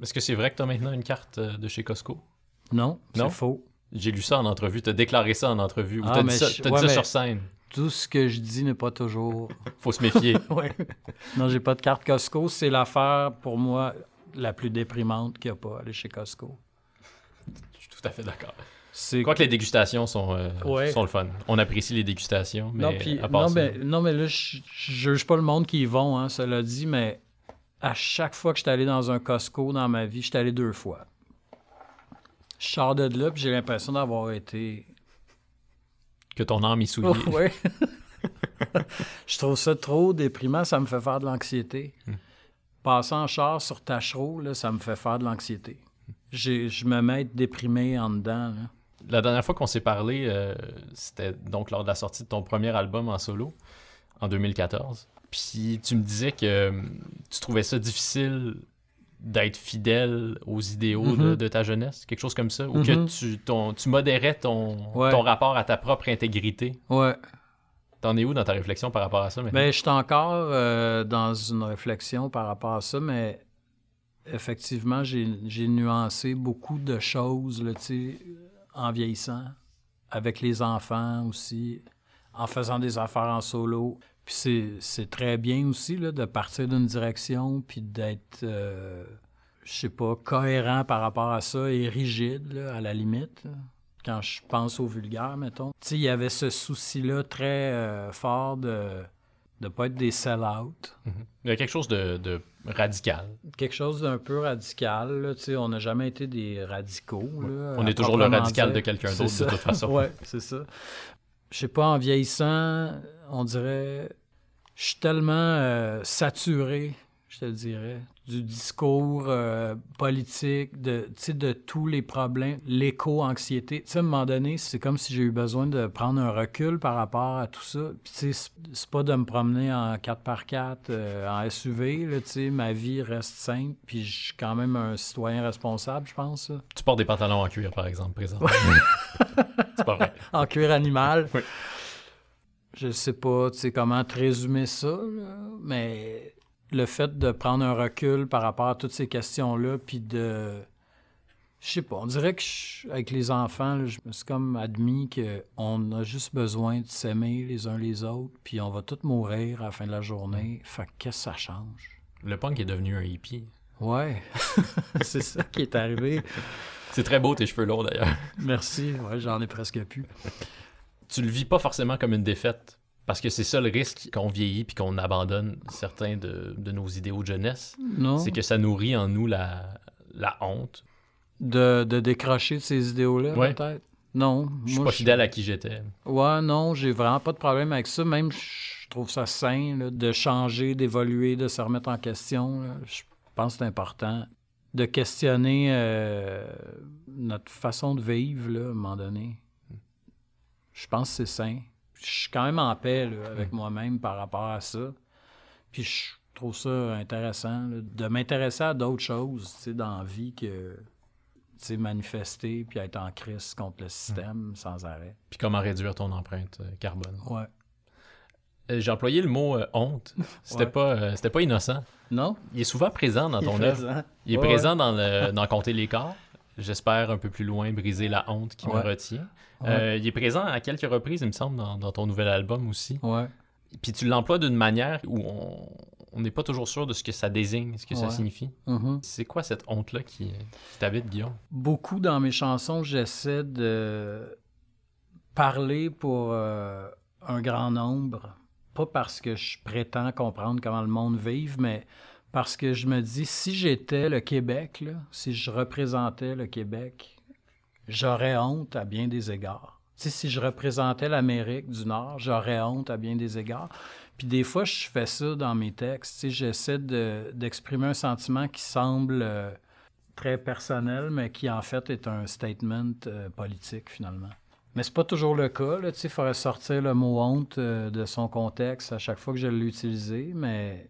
Est-ce que c'est vrai que tu as maintenant une carte euh, de chez Costco? Non, Non? c'est faux. J'ai lu ça en entrevue, tu as déclaré ça en entrevue, ou Ah, t'as dit ça, je- t'as dit ça sur scène. Tout ce que je dis n'est pas toujours... Faut se méfier. Ouais. Non, j'ai pas de carte Costco. C'est l'affaire, pour moi, la plus déprimante qu'il n'y a pas, aller chez Costco. Je suis tout à fait d'accord. Je crois que les dégustations sont, euh, Ouais. sont le fun. On apprécie les dégustations, mais non, à part non, ça- mais, non, mais là, je je juge pas le monde qui y vont, hein, cela dit, mais à chaque fois que je suis allé dans un Costco dans ma vie, je suis allé deux fois. Je sors de là, puis j'ai l'impression d'avoir été. que ton âme y souillée. Oh, ouais. je trouve ça trop déprimant, ça me fait faire de l'anxiété. Hmm. Passer en char sur Tachereau, là, ça me fait faire de l'anxiété. J'ai- Je me mets à être déprimé en dedans. là. La dernière fois qu'on s'est parlé, euh, c'était donc lors de la sortie de ton premier album en solo, en 2014. Puis tu me disais que euh, tu trouvais ça difficile d'être fidèle aux idéaux de, Mhm. de ta jeunesse, quelque chose comme ça, ou Mhm. que tu, ton, tu modérais ton, Ouais. ton rapport à ta propre intégrité? Ouais. T'en es où dans ta réflexion par rapport à ça maintenant? Ben, je suis encore euh, dans une réflexion par rapport à ça, mais effectivement, j'ai nuancé beaucoup de choses, là, en vieillissant, avec les enfants aussi, en faisant des affaires en solo. Puis c'est- c'est très bien aussi là, de partir d'une direction, puis d'être, euh, je sais pas, cohérent par rapport à ça et rigide, là, à la limite. là. Quand je pense au vulgaire, mettons. Tu sais, il y avait ce souci-là très euh, fort de ne pas être des sell-out. Il y a quelque chose de, de radical. Quelque chose d'un peu radical. là, tu sais, on n'a jamais été des radicaux. là, On est toujours le radical dire. de quelqu'un d'autre, de toute façon. ouais, c'est ça. Je sais pas, en vieillissant, on dirait. Je suis tellement euh, saturé. je te dirais, du discours euh, politique, de, de tous les problèmes, l'éco-anxiété. Tu sais, à un moment donné, c'est comme si j'ai eu besoin de prendre un recul par rapport à tout ça. Puis, tu sais, c'est- pas de me promener en 4x4, euh, en SUV, là, tu sais, ma vie reste simple, puis je suis quand même un citoyen responsable, je pense. Tu portes des pantalons en cuir, par exemple, présentement. c'est pas vrai. en cuir animal. Oui. Je sais pas, tu sais, comment te résumer ça, là, mais le fait de prendre un recul par rapport à toutes ces questions-là, puis de... Je sais pas, on dirait que je- avec les enfants, là, je me suis comme admis qu'on a juste besoin de s'aimer les uns les autres, puis on va tous mourir à la fin de la journée. Fait que qu'est-ce que ça change? Le punk est devenu un hippie. Ouais, c'est ça qui est arrivé. C'est très beau tes cheveux lourds d'ailleurs. Merci, ouais, j'en ai presque plus. Tu le vis pas forcément comme une défaite. Parce que c'est ça le risque qu'on vieillit puis qu'on abandonne certains de, de nos idéaux de jeunesse. Non? C'est que ça nourrit en nous la, la honte. De, de décrocher de ces idéaux-là, Ouais. peut-être? Non. Je suis moi, pas fidèle à qui j'étais. Ouais, non, j'ai vraiment pas de problème avec ça. Même, je trouve ça sain là, de changer, d'évoluer, de se remettre en question. là. Je pense que c'est important de questionner euh, notre façon de vivre, là, à un moment donné. Je pense que c'est sain. Je suis quand même en paix là, avec moi-même par rapport à ça. Puis je trouve ça intéressant là, de m'intéresser à d'autres choses tu sais, dans la vie que tu sais, manifester puis être en crise contre le système sans arrêt. Puis comment réduire ton empreinte euh, carbone. Ouais. Euh, J'ai employé le mot euh, honte. C'était Ouais. pas, euh, c'était pas innocent. Non? Il est souvent présent dans ton œuvre. Il est Ouais, présent dans, le, dans Compter les corps. J'espère un peu plus loin briser la honte qui me retient. Euh, il est présent à quelques reprises, il me semble, dans, dans ton nouvel album aussi. Ouais. Puis tu l'emploies d'une manière où on n'est pas toujours sûr de ce que ça désigne, ce que ça signifie. Mhm. C'est quoi cette honte-là qui, qui t'habite, Guillaume? Beaucoup dans mes chansons, j'essaie de parler pour un grand nombre. Pas parce que je prétends comprendre comment le monde vive, mais parce que je me dis, si j'étais le Québec, si je représentais le Québec, j'aurais honte à bien des égards. Tu sais, si je représentais l'Amérique du Nord, j'aurais honte à bien des égards. Puis des fois, je fais ça dans mes textes. Tu sais, j'essaie de- d'exprimer un sentiment qui semble euh, très personnel, mais qui en fait est un statement euh, politique finalement. Mais c'est pas toujours le cas. Là, il faudrait sortir le mot honte euh, de son contexte à chaque fois que je l'ai utilisé, mais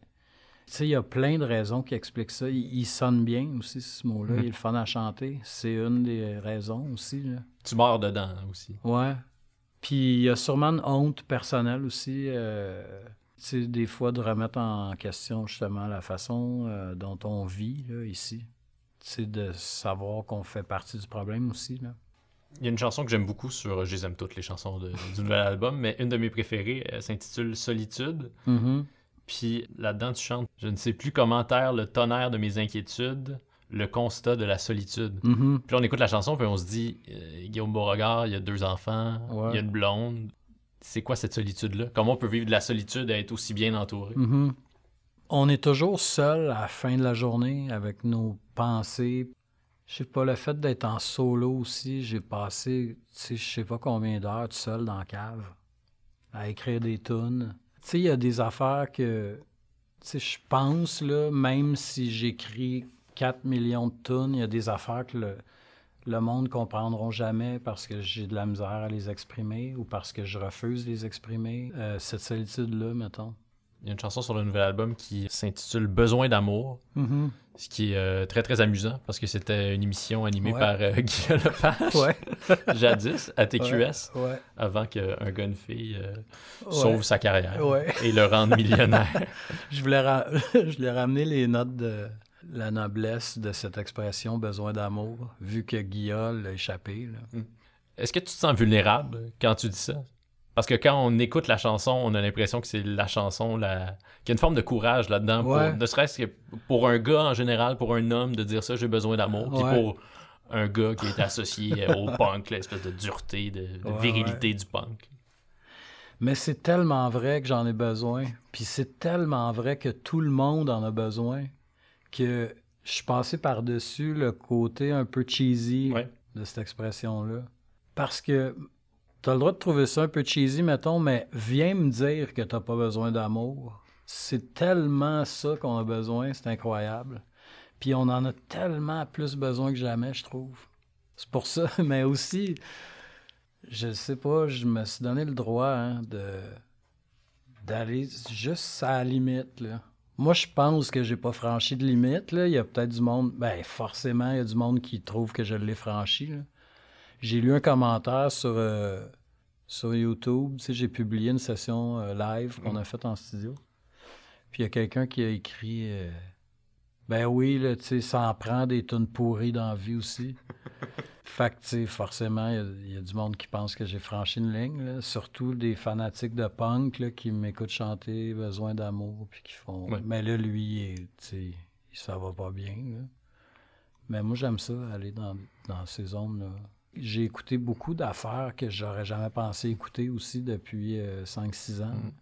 il y a plein de raisons qui expliquent ça. Il, il sonne bien aussi, ce mot-là. Mhm. Il est le fun à chanter. C'est une des raisons aussi. Là. Tu meurs dedans aussi. Ouais. Puis il y a sûrement une honte personnelle aussi. euh, des fois, de remettre en question justement la façon euh, dont on vit là, ici. Sais, de savoir qu'on fait partie du problème aussi. Là. Il y a une chanson que j'aime beaucoup sur. Je les aime toutes les chansons de- du nouvel album, mais une de mes préférées elle s'intitule Solitude. Mhm. Puis là-dedans, tu chantes Je ne sais plus comment taire le tonnerre de mes inquiétudes, le constat de la solitude. Mhm. Puis là, on écoute la chanson, puis on se dit euh, Guillaume Beauregard, il y a deux enfants, Ouais. il y a une blonde. C'est quoi cette solitude-là? Comment on peut vivre de la solitude et être aussi bien entouré? Mhm. On est toujours seul à la fin de la journée avec nos pensées. Je sais pas, le fait d'être en solo aussi, j'ai passé, je sais pas combien d'heures tout seul dans la cave à écrire des tunes. Tu sais, il y a des affaires que, tu sais, je pense, là, même si j'écris 4 millions de tunes, il y a des affaires que le, le monde ne comprendront jamais parce que j'ai de la misère à les exprimer ou parce que je refuse de les exprimer. Euh, cette solitude-là, mettons. Il y a une chanson sur le nouvel album qui s'intitule Besoin d'amour, Mhm. ce qui est euh, très très amusant parce que c'était une émission animée Ouais. par euh, Guillaume Lepage, Ouais. jadis, à TQS, Ouais. avant qu'un gars, une fille euh, sauve sa carrière et le rende millionnaire. Je voulais, ra- je voulais ramener les notes de la noblesse de cette expression besoin d'amour, vu que Guillaume l'a échappé. là. Est-ce que tu te sens vulnérable quand tu dis ça? Parce que quand on écoute la chanson, on a l'impression que c'est la chanson, la... qu'il y a une forme de courage là-dedans. pour-. Ne serait-ce que pour un gars en général, pour un homme, de dire ça, j'ai besoin d'amour. Puis pour un gars qui est associé au punk, l'espèce de dureté, de, de Ouais, virilité du punk. Mais c'est tellement vrai que j'en ai besoin. Puis c'est tellement vrai que tout le monde en a besoin que je suis passé par-dessus le côté un peu cheesy de cette expression-là. Parce que t'as le droit de trouver ça un peu cheesy, mettons, mais viens me dire que t'as pas besoin d'amour. c'est tellement ça qu'on a besoin, c'est incroyable. Puis on en a tellement plus besoin que jamais, je trouve. C'est pour ça, mais aussi, je sais pas, je me suis donné le droit hein, de d'aller juste à la limite. Là. Moi, je pense que j'ai pas franchi de limite. Là. Il y a peut-être du monde, ben forcément, il y a du monde qui trouve que je l'ai franchi. J'ai lu un commentaire sur, euh, sur YouTube. Tu sais, j'ai publié une session euh, live qu'on a faite en studio. Puis il y a quelqu'un qui a écrit euh, Ben oui, là, tu sais, ça en prend des tonnes pourries dans la vie aussi. fait que, tu sais, forcément, il y, a du monde qui pense que j'ai franchi une ligne, là. surtout des fanatiques de punk là, qui m'écoutent chanter Besoin d'amour, puis qui font. Mais là, lui, tu sais, ça va pas bien. Là. Mais moi, j'aime ça, aller dans, dans ces zones-là. J'ai écouté beaucoup d'affaires que j'aurais jamais pensé écouter aussi depuis 5-6 euh, ans. Mm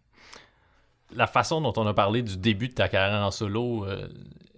la façon dont on a parlé du début de ta carrière en solo euh,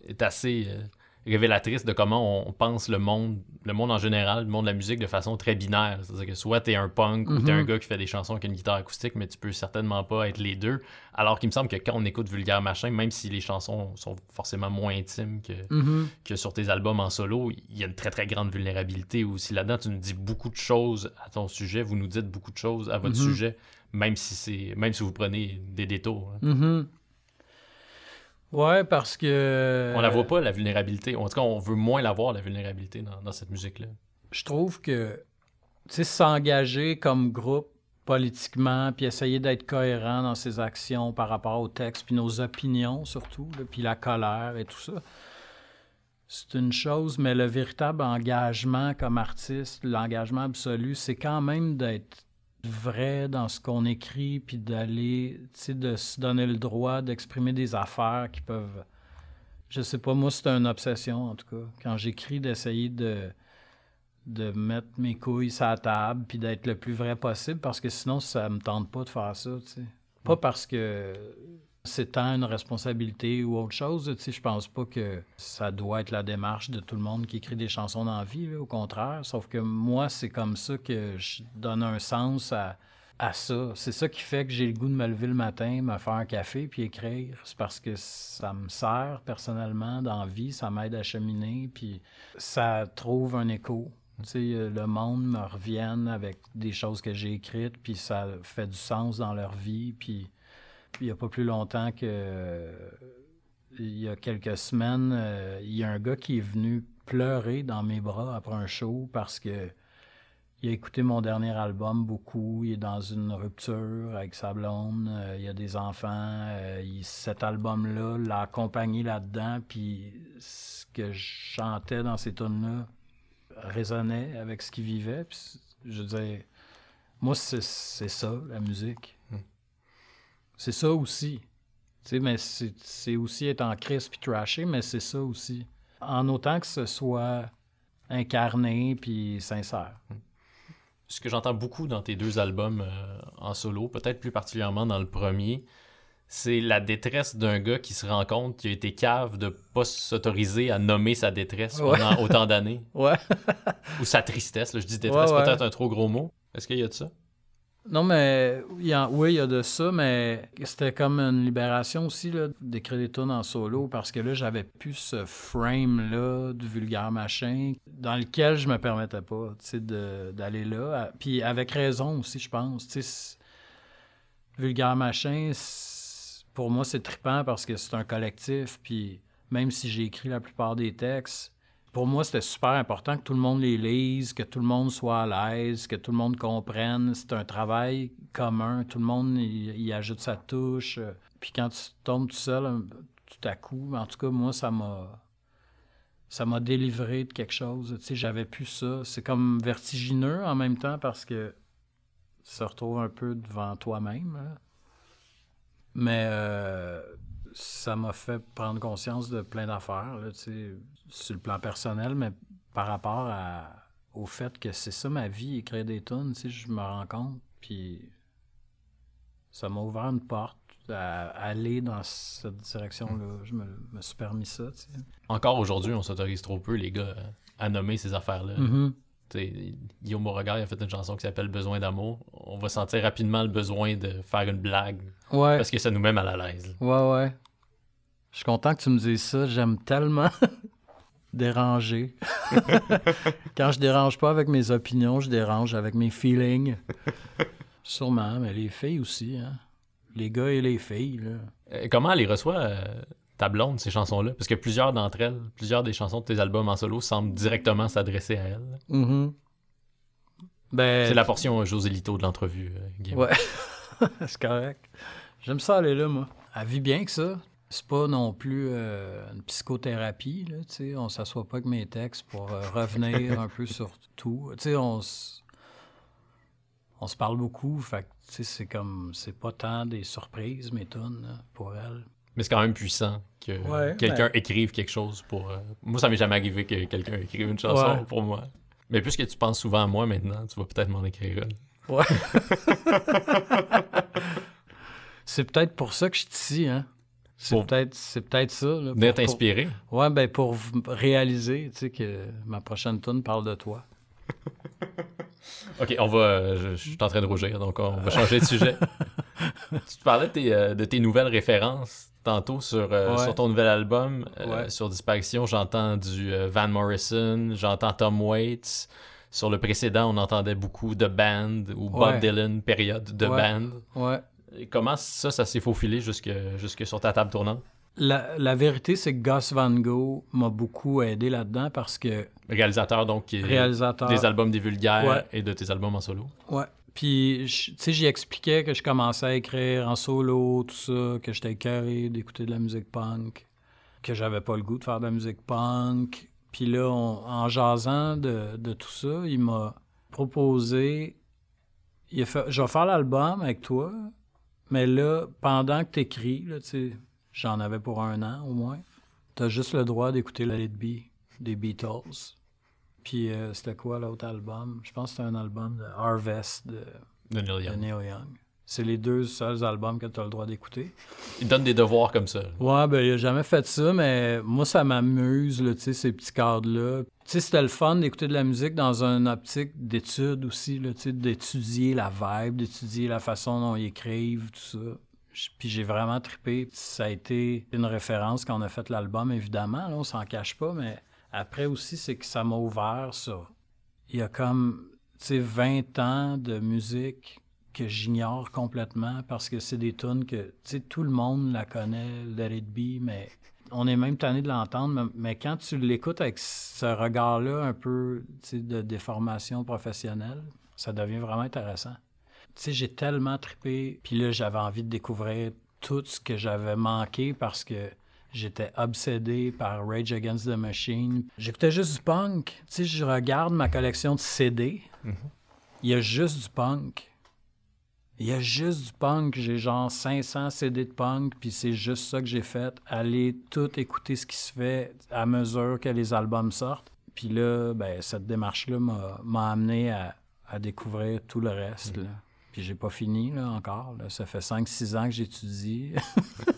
est assez euh, révélatrice de comment on pense le monde, le monde en général, le monde de la musique de façon très binaire. C'est-à-dire que soit t'es un punk ou t'es un mhm. gars qui fait des chansons avec une guitare acoustique, mais tu peux certainement pas être les deux. Alors qu'il me semble que quand on écoute Vulgaire Machin, même si les chansons sont forcément moins intimes que, mhm. que sur tes albums en solo, il y a une très très grande vulnérabilité aussi là-dedans. Tu nous dis beaucoup de choses à ton sujet, vous nous dites beaucoup de choses à votre mhm. sujet même si c'est même si vous prenez des détours. Hein. Ouais, parce que. On la voit pas, la vulnérabilité. En tout cas, on veut moins la voir, la vulnérabilité, dans, cette musique-là. Je trouve que, tu sais, s'engager comme groupe politiquement, puis essayer d'être cohérent dans ses actions par rapport au texte, puis nos opinions surtout, puis la colère et tout ça, c'est une chose, mais le véritable engagement comme artiste, l'engagement absolu, c'est quand même d'être vrai dans ce qu'on écrit, puis d'aller, tu sais, de se donner le droit d'exprimer des affaires qui peuvent. Je sais pas, moi, c'est une obsession, en tout cas. Quand j'écris, d'essayer de, de mettre mes couilles sur la table, puis d'être le plus vrai possible, parce que sinon, ça me tente pas de faire ça, tu sais. Pas parce que c'est tant une responsabilité ou autre chose. Tu sais, je pense pas que ça doit être la démarche de tout le monde qui écrit des chansons dans vie, au contraire. Sauf que moi, c'est comme ça que je donne un sens à, à ça. C'est ça qui fait que j'ai le goût de me lever le matin, me faire un café puis écrire. C'est parce que ça me sert personnellement dans vie, ça m'aide à cheminer, puis ça trouve un écho. Sais, le monde me revienne avec des choses que j'ai écrites, puis ça fait du sens dans leur vie, puis il n'y a pas plus longtemps que. il y a quelques semaines, euh, il y a un gars qui est venu pleurer dans mes bras après un show parce que il a écouté mon dernier album beaucoup. Il est dans une rupture avec sa blonde. Euh, il a des enfants. Euh, cet album-là l'a accompagné là-dedans. Puis ce que je chantais dans ces tunes-là résonnait avec ce qu'il vivait. Puis, je disais, moi, c'est ça, la musique. C'est ça aussi. mais c'est aussi être en crise puis trasher, mais c'est ça aussi. En autant que ce soit incarné puis sincère. Ce que j'entends beaucoup dans tes deux albums euh, en solo, peut-être plus particulièrement dans le premier, c'est la détresse d'un gars qui se rend compte qu'il a été cave de pas s'autoriser à nommer sa détresse pendant autant d'années. Ouais. Ou sa tristesse. je dis détresse, peut-être un trop gros mot. Est-ce qu'il y a de ça? Non, mais oui, il y a de ça, mais c'était comme une libération aussi d'écrire des tunes en solo parce que là, j'avais plus ce frame-là du vulgaire machin dans lequel je me permettais pas d'aller là. Puis avec raison aussi, je pense. Vulgaire machin, pour moi, c'est trippant parce que c'est un collectif. Puis même si j'ai écrit la plupart des textes, pour moi, c'était super important que tout le monde les lise, que tout le monde soit à l'aise, que tout le monde comprenne. C'est un travail commun. Tout le monde y, ajoute sa touche. Puis quand tu tombes tout seul, tout à coup, en tout cas, moi, ça m'a ça m'a délivré de quelque chose. Tu sais, j'avais plus ça. C'est comme vertigineux en même temps parce que tu te retrouves un peu devant toi-même. Mais euh, ça m'a fait prendre conscience de plein d'affaires, sur le plan personnel, mais par rapport à, au fait que c'est ça ma vie, écrire des tunes, je me rends compte, puis ça m'a ouvert une porte à, aller dans cette direction-là. Je me, suis permis ça. Encore aujourd'hui, on s'autorise trop peu, les gars, à nommer ces affaires-là. Mm-hmm. Guillaume Beauregard a fait une chanson qui s'appelle Besoin d'amour. On va sentir rapidement le besoin de faire une blague Ouais. parce que ça nous met mal à l'aise. Ouais, ouais. Je suis content que tu me dises ça. J'aime tellement déranger. Quand je dérange pas avec mes opinions, je dérange avec mes feelings. Sûrement, mais les filles aussi, hein. Les gars et les filles, là. Euh, comment elle les reçoit, euh, ta blonde, ces chansons-là? Parce que plusieurs d'entre elles, plusieurs des chansons de tes albums en solo semblent directement s'adresser à elle. Mhm. Ben, C'est la portion José Lito de l'entrevue, euh. Ouais. c'est correct. J'aime ça aller là, moi. Elle vit bien que ça. C'est pas non plus euh, une psychothérapie, là, tu sais. On s'assoit pas avec mes textes pour euh, revenir un peu sur tout. Tu sais, on se... On se parle beaucoup, fait que, tu sais, c'est comme... C'est pas tant des surprises, mes tunes, là, pour elle. Mais c'est quand même puissant que Ouais, quelqu'un ben- écrive quelque chose pour... euh, Moi, ça m'est jamais arrivé que quelqu'un écrive une chanson Ouais. pour moi. Mais puisque tu penses souvent à moi maintenant, tu vas peut-être m'en écrire une. Ouais. c'est peut-être pour ça que je suis ici, hein. C'est Pour- peut-être peut-être ça. Là, Venir pour- pour- t'inspirer. Ouais, ben pour réaliser, tu sais, que ma prochaine tune parle de toi. Ok, on va. je, je suis en train de rougir, donc on va changer de sujet. tu te parlais de tes, euh, de tes nouvelles références tantôt sur, euh, Ouais. sur ton nouvel album. Euh. Sur Disparition, j'entends du Van Morrison, j'entends Tom Waits. Sur le précédent, on entendait beaucoup de band ou Bob Ouais. Dylan, période de band. Ouais. Comment ça, ça s'est faufilé jusque, jusque sur ta table tournante? La, la vérité, c'est que Gus Van Gogh m'a beaucoup aidé là-dedans parce que Réalisateur, donc, qui est réalisateur. des albums des vulgaires Ouais. et de tes albums en solo. Ouais. Puis, tu sais, j'y expliquais que je commençais à écrire en solo, tout ça, que j'étais écœuré d'écouter de la musique punk, que j'avais pas le goût de faire de la musique punk. Puis là, on- en jasant de, de tout ça, il m'a proposé il a fait, Je vais faire l'album avec toi, mais là, pendant que tu écris, là, tu sais, j'en avais pour un an au moins, tu as juste le droit d'écouter Let It Be des Beatles. Puis euh, c'était quoi l'autre album? Je pense que c'était un album de Harvest de, De Neil de Young. Neil Young. C'est les deux seuls albums que tu as le droit d'écouter. Il donne des devoirs comme ça. Ouais, ben, il a jamais fait ça, mais moi, ça m'amuse, là, tu sais, ces petits cadres-là. Tu sais, c'était le fun d'écouter de la musique dans une optique d'étude aussi, là, tu sais, d'étudier la vibe, d'étudier la façon dont ils écrivent, tout ça. Puis j'ai vraiment trippé. Ça a été une référence quand on a fait l'album, évidemment, là, on s'en cache pas, mais après aussi, c'est que ça m'a ouvert sur... Il y a comme, tu sais, 20 ans de musique que j'ignore complètement parce que c'est des tunes que, tu sais, tout le monde la connaît, Let It Be, mais on est même tanné de l'entendre, mais, quand tu l'écoutes avec ce regard-là un peu, de déformation professionnelle, ça devient vraiment intéressant. Tu sais, j'ai tellement trippé, puis là, j'avais envie de découvrir tout ce que j'avais manqué parce que j'étais obsédé par Rage Against the Machine. J'écoutais juste du punk. Tu sais, je regarde ma collection de CD, il y a juste du punk. Il y a juste du punk. J'ai genre 500 CD de punk, puis c'est juste ça que j'ai fait. Aller tout écouter ce qui se fait à mesure que les albums sortent. Puis là, ben, cette démarche-là m'a, m'a amené à, à découvrir tout le reste. là. Puis j'ai pas fini là, encore. là. Ça fait 5-6 ans que j'étudie.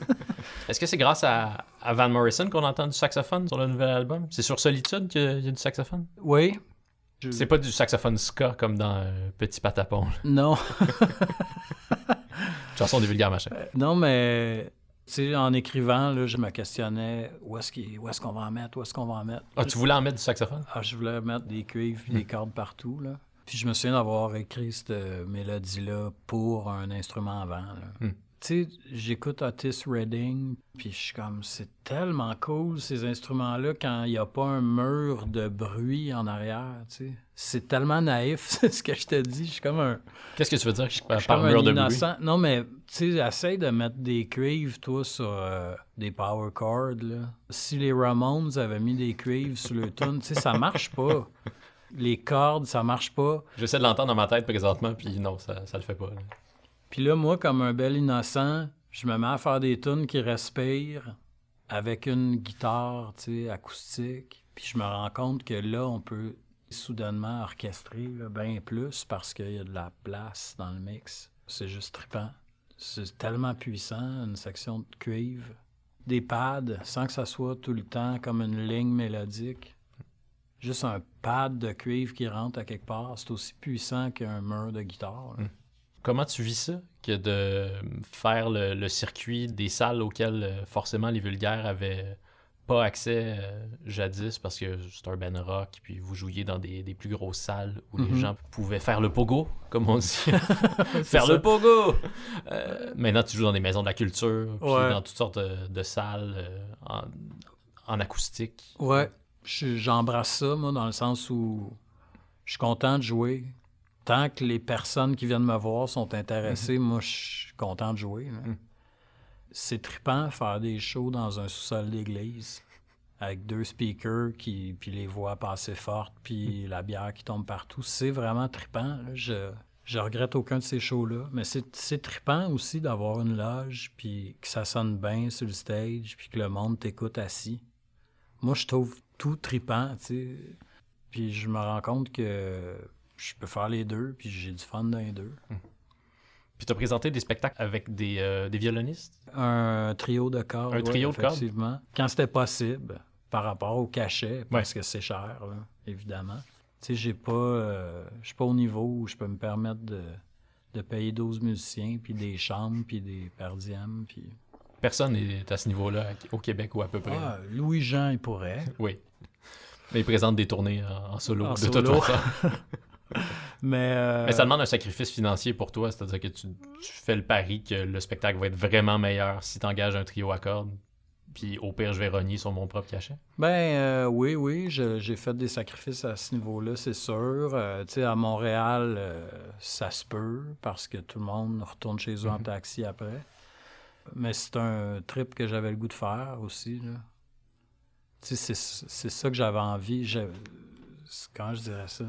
Est-ce que c'est grâce à, à Van Morrison qu'on entend du saxophone sur le nouvel album? C'est sur Solitude qu'il y a du saxophone? oui. Je- C'est pas du saxophone ska comme dans euh, Petit Patapon, là. Non. chanson des vulgaires machin. Non, mais en écrivant, là, je me questionnais où est-ce, qu'il- où est-ce qu'on va en mettre, où est-ce qu'on va en mettre. Ah, tu voulais en mettre du saxophone? Ah, je voulais mettre des cuivres et des cordes partout, là. Puis je me souviens d'avoir écrit cette euh, mélodie-là pour un instrument avant, là. Hmm. Tu sais, j'écoute Otis Redding, puis je suis comme, c'est tellement cool, ces instruments-là, quand il n'y a pas un mur de bruit en arrière, tu sais. C'est tellement naïf, c'est ce que je te dis. Je suis comme un... Qu'est-ce que tu veux dire par, Je suis par comme mur un de bruit? Non, mais tu sais, essaye de mettre des cuivres, toi, sur euh, des power chords. Là. Si les Ramones avaient mis des cuivres sur le tune, tu sais, ça marche pas. Les cordes, ça marche pas. J'essaie de l'entendre dans ma tête présentement, puis non, ça, ça le fait pas. là. Puis là, moi, comme un bel innocent, je me mets à faire des tunes qui respirent avec une guitare, tu sais, acoustique. Puis je me rends compte que là, on peut soudainement orchestrer bien plus parce qu'il y a de la place dans le mix. C'est juste trippant. C'est tellement puissant, une section de cuivre. Des pads, sans que ça soit tout le temps comme une ligne mélodique. juste un pad de cuivre qui rentre à quelque part, c'est aussi puissant qu'un mur de guitare. Mm. Comment tu vis ça que de faire le, le circuit des salles auxquelles euh, forcément les vulgaires avaient pas accès euh, jadis parce que c'est un band rock puis vous jouiez dans des, des plus grosses salles où les Mhm. gens pouvaient faire le pogo comme on dit faire ça. le pogo Euh, maintenant tu joues dans des maisons de la culture puis Ouais. dans toutes sortes de, de salles euh, en, en acoustique Ouais, je- j'embrasse ça, moi, dans le sens où je suis content de jouer. Tant que les personnes qui viennent me voir sont intéressées, moi, je suis content de jouer. Mhm. C'est trippant faire des shows dans un sous-sol d'église avec deux speakers qui puis les voix passer fortes puis la bière qui tombe partout. C'est vraiment trippant. là. Je je regrette aucun de ces shows-là, mais c'est c'est trippant aussi d'avoir une loge puis que ça sonne bien sur le stage puis que le monde t'écoute assis. Moi, je trouve tout trippant, tu sais. Puis je me rends compte que je peux faire les deux, puis j'ai du fun dans les deux. puis tu as présenté des spectacles avec des, euh, des violonistes? Un trio de cordes. Un ouais, trio de cordes? effectivement. Quand c'était possible, par rapport au cachet, parce que c'est cher, là, évidemment. Tu sais, j'ai pas. euh, je suis pas au niveau où je peux me permettre de, de payer 12 musiciens, puis des chambres, puis des perdièmes, puis. personne n'est à ce niveau-là au Québec ou à peu près Ah, Louis-Jean, il pourrait. Oui. Mais ils présentent des tournées en, en solo, En de solo. toute façon. Mais. euh, Mais ça demande un sacrifice financier pour toi, c'est-à-dire que tu, tu fais le pari que le spectacle va être vraiment meilleur si tu engages un trio à cordes. Puis au pire, je vais rogner sur mon propre cachet. Ben euh, oui, oui, j'ai fait des sacrifices à ce niveau-là, c'est sûr. Euh, tu sais, à Montréal, ça se peut parce que tout le monde retourne chez eux en Mhm. taxi après. Mais c'est un trip que j'avais le goût de faire aussi. Tu sais, c'est ça que j'avais envie. Comment je dirais ça?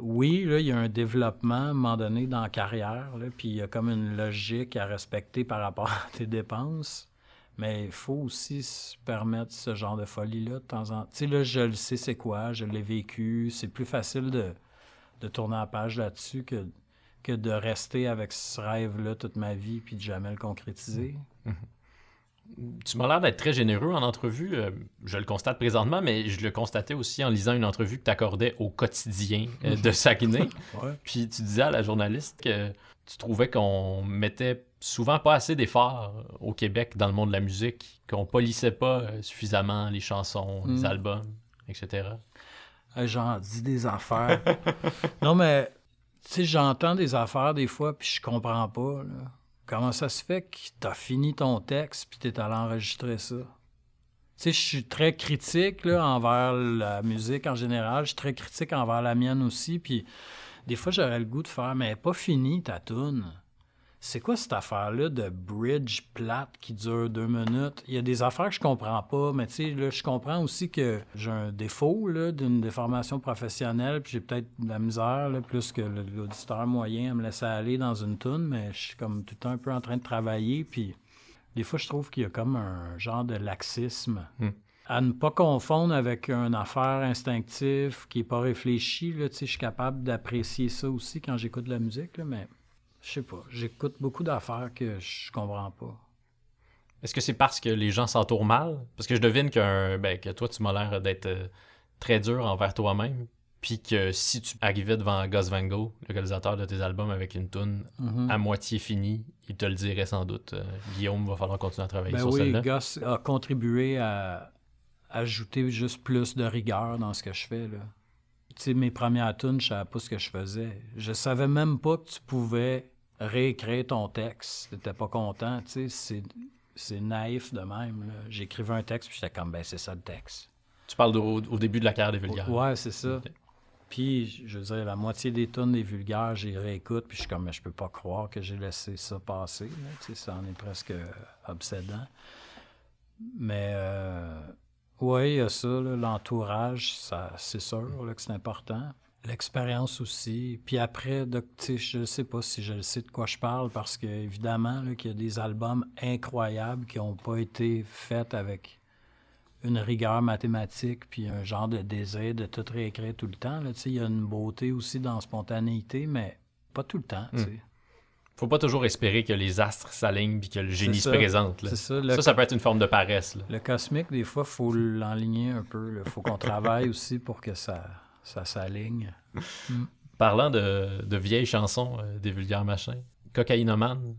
Oui, là, il y a un développement à un moment donné dans la carrière, puis il y a comme une logique à respecter par rapport à tes dépenses. Mais il faut aussi se permettre ce genre de folie-là de temps en temps. Tu sais, là, je le sais c'est quoi, je l'ai vécu. C'est plus facile de, de tourner la page là-dessus que, de rester avec ce rêve-là toute ma vie puis de jamais le concrétiser. Tu m'as l'air d'être très généreux en entrevue. euh, je le constate présentement, mais je le constatais aussi en lisant une entrevue que tu accordais au quotidien euh, de Saguenay. Ouais. Puis tu disais à la journaliste que tu trouvais qu'on mettait souvent pas assez d'efforts au Québec dans le monde de la musique, qu'on polissait pas euh, suffisamment les chansons, les Mm. albums, etc. J'en dis des affaires. non, mais, tu sais, j'entends des affaires des fois, puis je comprends pas. là. Comment ça se fait que t'as fini ton texte, puis t'es allé enregistrer ça? Tu sais, je suis très critique là, envers la musique en général. Je suis très critique envers la mienne aussi. Puis des fois, j'aurais le goût de faire, mais pas fini ta tune. C'est quoi cette affaire-là de bridge plate qui dure deux minutes? Il y a des affaires que je comprends pas, mais tu sais, là, je comprends aussi que j'ai un défaut là, d'une déformation professionnelle, puis j'ai peut-être de la misère, là, plus que l'auditeur moyen à me laisser aller dans une tune, mais je suis comme tout le temps un peu en train de travailler, puis des fois, je trouve qu'il y a comme un genre de laxisme. Hmm. À ne pas confondre avec une affaire instinctive qui n'est pas réfléchie. Là, tu sais, je suis capable d'apprécier ça aussi quand j'écoute de la musique, là, mais je sais pas. J'écoute beaucoup d'affaires que je comprends pas. Est-ce que c'est parce que les gens s'entourent mal? Parce que je devine qu'un, ben, que toi, tu m'as l'air d'être euh, très dur envers toi-même. Puis que si tu arrivais devant Gus Van Gogh, le réalisateur de tes albums, avec une tune Mhm. à moitié finie, il te le dirait sans doute. Euh, Guillaume, va falloir continuer à travailler Ben sur oui, celle-là. Gus a contribué à ajouter juste plus de rigueur dans ce que je fais. Là. Tu sais, mes premières tunes, je savais pas ce que je faisais. Je savais même pas que tu pouvais réécrire ton texte. T'étais pas content. Tu sais, c'est, c'est naïf de même. J'écrivais un texte, puis j'étais comme, ben c'est ça le texte. Tu parles de- au, au début de la carrière des vulgaires. Ouais, c'est ça. Puis, je veux dire, la moitié des tunes des vulgaires, j'y réécoute, puis je suis comme, mais je peux pas croire que j'ai laissé ça passer. là. Tu sais, ça en est presque obsédant. Mais, euh, oui, il y a ça, l'entourage, ça, c'est sûr là, que c'est important. L'expérience aussi. Puis après, sais, je sais pas si je le sais de quoi je parle, parce que évidemment là, qu'il y a des albums incroyables qui n'ont pas été faits avec une rigueur mathématique puis un genre de désir de tout réécrire tout le temps. Là, il y a une beauté aussi dans la spontanéité, mais pas tout le temps. Mm. Faut pas toujours espérer que les astres s'alignent puis que le génie se présente. là. Ça. Le, Ça, ça peut être une forme de paresse. là. le cosmique, des fois, faut l'enligner un peu. Il faut qu'on travaille aussi pour que ça, ça s'aligne. Parlant de, de vieilles chansons euh, des vulgaires machins, Cocaïnomane,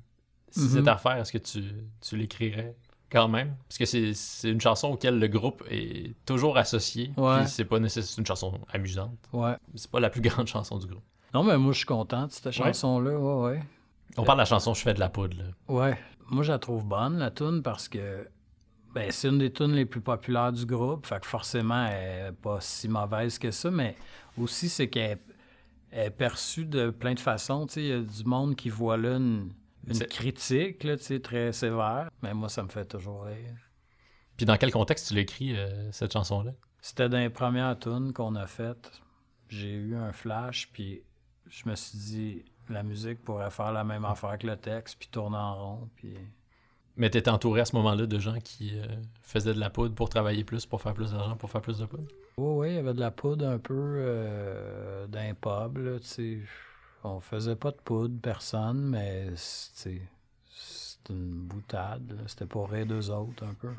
si Mhm. c'était à refaire, est-ce que tu, tu l'écrirais quand même? Parce que c'est c'est une chanson auquel le groupe est toujours associé. Ouais. Puis c'est pas nécessaire, c'est une chanson amusante. Ouais. C'est pas la plus grande chanson du groupe. Non, mais moi, je suis content de cette Ouais. chanson-là. Ouais, ouais. On parle de la chanson Je fais de la poudre. là. Ouais. Moi, je la trouve bonne, la tune, parce que ben, c'est une des tunes les plus populaires du groupe. Fait que forcément, elle n'est pas si mauvaise que ça, mais aussi, c'est qu'elle est- perçue de plein de façons. Il y a du monde qui voit là une, critique, là, très sévère. Mais moi, ça me fait toujours rire. Puis dans quel contexte tu l'écris, euh, cette chanson-là? C'était dans les premières tunes qu'on a faites. J'ai eu un flash, puis je me suis dit, la musique pourrait faire la même affaire que le texte, puis tourner en rond, puis... Mais t'étais entouré à ce moment-là de gens qui euh, faisaient de la poudre pour travailler plus, pour faire plus d'argent, pour faire plus de poudre? Oui, oui, il y avait de la poudre un peu euh, d'un pub, tu. On faisait pas de poudre, personne, mais, c'est- tu une boutade. C'était pour rire d'eux autres, un peu.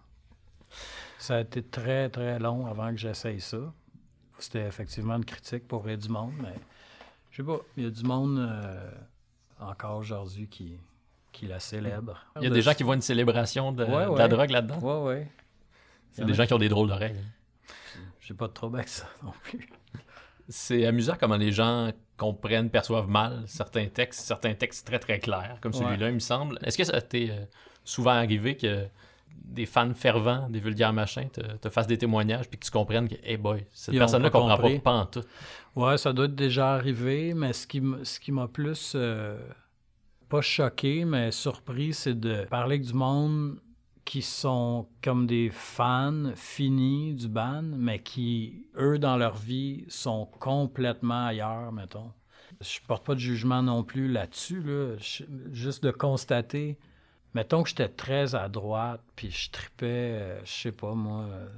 Ça a été très, très long avant que j'essaye ça. C'était effectivement une critique pour rire du monde, mais je sais pas, il y a du monde euh, encore aujourd'hui qui, qui la célèbre. Il y a des gens qui voient une célébration de, Ouais, de la drogue là-dedans. Ouais, ouais. C'est Il y des gens qui ont des drôles d'oreilles. J'ai pas de trouble avec ça non plus. C'est amusant comment les gens comprennent, perçoivent mal certains textes, certains textes très très clairs, comme celui-là, il me semble. Est-ce que ça t'est euh, souvent arrivé que des fans fervents des vulgaires machins te, te fassent des témoignages puis que tu comprennes que, hey boy, cette personne-là comprend compris. pas, pas en tout. Ouais, ça doit être déjà arrivé, mais ce qui, ce qui m'a plus, euh, pas choqué, mais surpris, c'est de parler du monde qui sont comme des fans finis du band, mais qui, eux, dans leur vie, sont complètement ailleurs, mettons. Je porte pas de jugement non plus là-dessus, juste de constater, mettons que j'étais très à droite, puis je tripais, euh, je sais pas, moi, euh,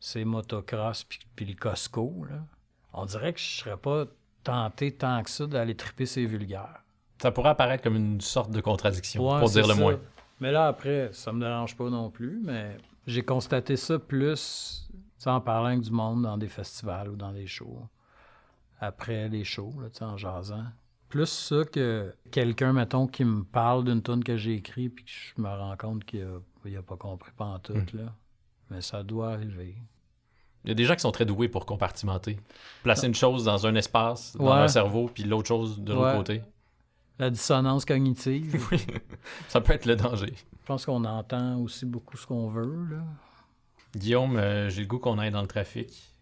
c'est motocross, puis, puis le Costco, là on dirait que je serais pas tenté tant que ça d'aller triper ces vulgaires. Ça pourrait apparaître comme une sorte de contradiction, Ouais, pour dire le ça. moins. Mais là, après, ça me dérange pas non plus, mais j'ai constaté ça plus en parlant avec du monde dans des festivals ou dans des shows. Après les shows, là, en jasant. Plus ça que quelqu'un, mettons, qui me parle d'une tune que j'ai écrite puis que je me rends compte qu'il a, il a pas compris pas tout, Hmm. là. Mais ça doit arriver. Il y a des gens qui sont très doués pour compartimenter. Placer une chose dans un espace, dans Ouais. un cerveau, puis l'autre chose de l'autre Ouais. côté. La dissonance cognitive, Oui. Ça peut être le danger. je pense qu'on entend aussi beaucoup ce qu'on veut, là. Guillaume, euh, j'ai le goût qu'on aille dans le trafic,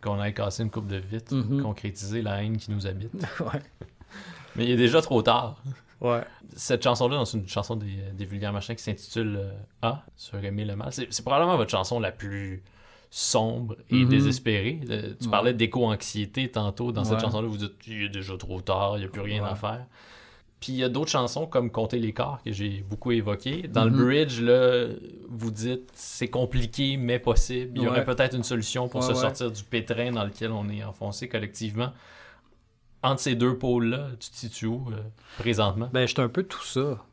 qu'on aille casser une coupe de vitres, Mhm. concrétiser la haine qui nous habite. ouais. Mais il est déjà trop tard. Ouais. Cette chanson-là, c'est une chanson des, des vulgaires machins qui s'intitule euh, A, sur Aimer le mal. C'est probablement votre chanson la plus sombre et Mhm. désespérée. Euh, tu Ouais. parlais d'éco-anxiété tantôt dans cette Ouais. chanson-là. Vous dites, il est déjà trop tard, il n'y a plus rien Ouais. à faire. Puis il y a d'autres chansons comme Compter les corps que j'ai beaucoup évoquées. Dans le bridge, là, vous dites c'est compliqué mais possible. Il y aurait peut-être une solution pour se sortir du pétrin dans lequel on est enfoncé collectivement. Entre ces deux pôles-là, tu te situes où euh, présentement? Ben, je suis un peu tout ça.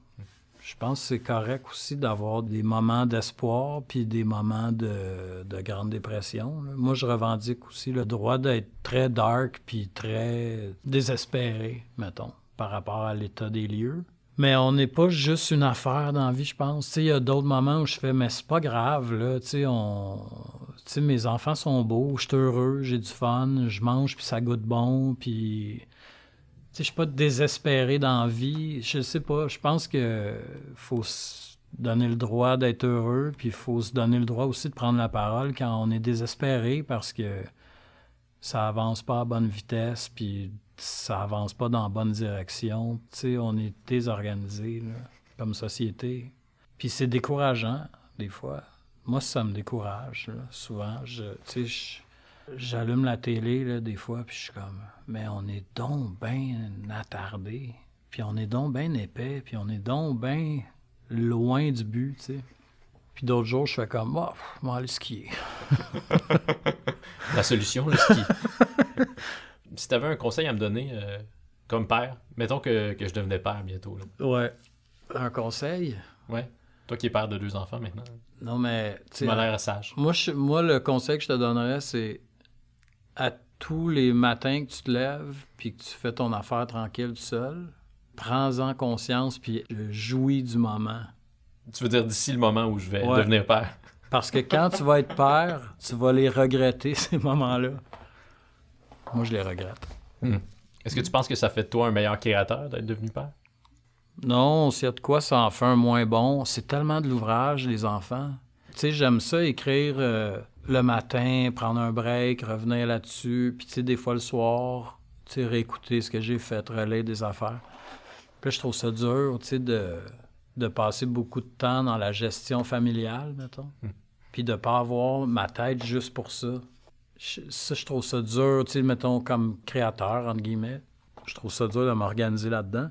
Je pense que c'est correct aussi d'avoir des moments d'espoir puis des moments de, de grande dépression. Moi, je revendique aussi le droit d'être très dark puis très désespéré, mettons, par rapport à l'état des lieux. Mais on n'est pas juste une affaire dans la vie, je pense. Il y a d'autres moments où je fais, mais c'est pas grave, là. On... mes enfants sont beaux, je suis heureux, j'ai du fun, je mange, puis ça goûte bon, puis... Je suis pas désespéré dans la vie. Je sais pas, je pense que faut se donner le droit d'être heureux, puis il faut se donner le droit aussi de prendre la parole quand on est désespéré parce que ça avance pas à bonne vitesse, puis ça avance pas dans la bonne direction. Tu on est désorganisé là, comme société. Puis c'est décourageant, des fois. Moi, ça me décourage, là, souvent. Je, je- j'allume la télé, là, des fois, puis je suis comme, mais on est donc bien attardé, puis on est donc bien épais, puis on est donc bien loin du but, tu sais. Puis d'autres jours, je fais comme, oh, pff, vais aller skier. La solution, le ski. si tu avais un conseil à me donner euh, comme père. Mettons que, que je devenais père bientôt. Là. Ouais. Un conseil? Ouais. Toi qui es père de deux enfants maintenant. Non, mais. Tu m'as l'air sage. Moi, je- moi, le conseil que je te donnerais, c'est à tous les matins que tu te lèves puis que tu fais ton affaire tranquille tout seul, prends-en conscience puis jouis du moment. Tu veux dire d'ici le moment où je vais Ouais. devenir père. Parce que quand tu vas être père, tu vas les regretter, ces moments-là. Moi, je les regrette. Est-ce que tu penses que ça fait de toi un meilleur créateur d'être devenu père? Non, s'il y a de quoi, ça en fait un moins bon. C'est tellement de l'ouvrage, les enfants. Tu sais, j'aime ça, écrire euh, le matin, prendre un break, revenir là-dessus. Puis, tu sais, des fois le soir, tu sais, réécouter ce que j'ai fait, relire des affaires. Puis je trouve ça dur, tu sais, de, de passer beaucoup de temps dans la gestion familiale, mettons. Puis de pas avoir ma tête juste pour ça. Je- ça, je trouve ça dur, tu sais, mettons, comme créateur, entre guillemets. Je trouve ça dur de m'organiser là-dedans.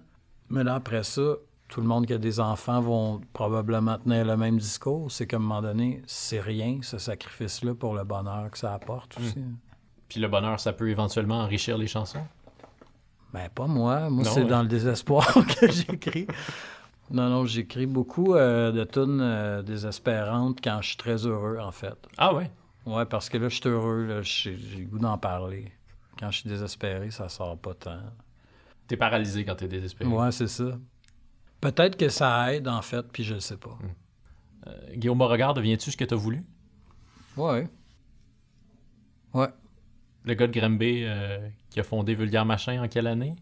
Mais là, après ça, tout le monde qui a des enfants vont probablement tenir le même discours. C'est qu'à un moment donné, c'est rien, ce sacrifice-là, pour le bonheur que ça apporte aussi. Puis le bonheur, ça peut éventuellement enrichir les chansons? Ben, pas moi. Moi, c'est ouais. dans le désespoir que j'écris. Non, non, j'écris beaucoup euh, de tunes euh, désespérantes quand je suis très heureux, en fait. Ah ouais? Ouais, parce que là, je suis heureux, j'ai le goût d'en parler. Quand je suis désespéré, ça sort pas tant. T'es paralysé quand t'es désespéré? Ouais, c'est ça. Peut-être que ça aide, en fait, puis je le sais pas. Euh, Guillaume Beauregard, deviens-tu ce que t'as voulu? Ouais. Ouais. Le gars de Granby euh, qui a fondé Vulgaire Machin en quelle année?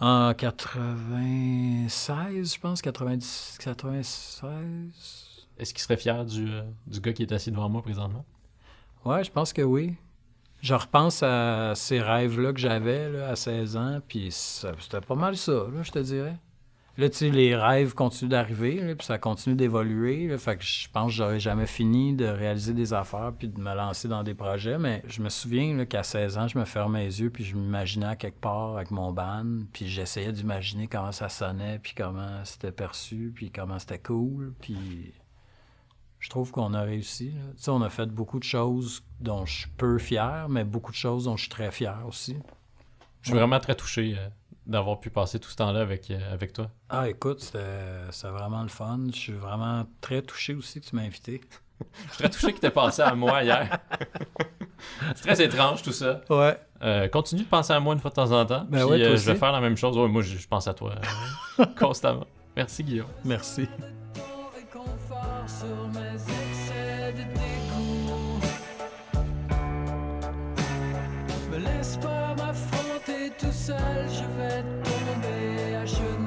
En 96, je pense, 90, 96. Est-ce qu'il serait fier du, euh, du gars qui est assis devant moi présentement? Ouais, je pense que oui. Je repense à ces rêves-là que j'avais à 16 ans, puis ça- c'était pas mal ça, là, je te dirais. Là, tu sais, les rêves continuent d'arriver, puis ça continue d'évoluer. Fait que je pense que j'aurais jamais fini de réaliser des affaires puis de me lancer dans des projets. Mais je me souviens qu'à 16 ans, je me fermais les yeux puis je m'imaginais quelque part avec mon band. Puis j'essayais d'imaginer comment ça sonnait, puis comment c'était perçu, puis comment c'était cool. Puis je trouve qu'on a réussi. Tu sais, on a fait beaucoup de choses dont je suis peu fier, mais beaucoup de choses dont je suis très fier aussi. Je suis vraiment très touché euh, d'avoir pu passer tout ce temps-là avec, euh, avec toi. Ah, écoute, c'était vraiment le fun. Je suis vraiment très touché aussi que tu m'as invité. Je suis très touché que t'aies pensé à moi hier. C'est très étrange tout ça. Ouais. Euh, continue de penser à moi une fois de temps en temps. Ben puis, ouais, toi euh, je vais faire la même chose. Ouais, moi, je, je pense à toi euh, constamment. Merci, Guillaume. Merci. Tout seul, je vais tomber à genoux.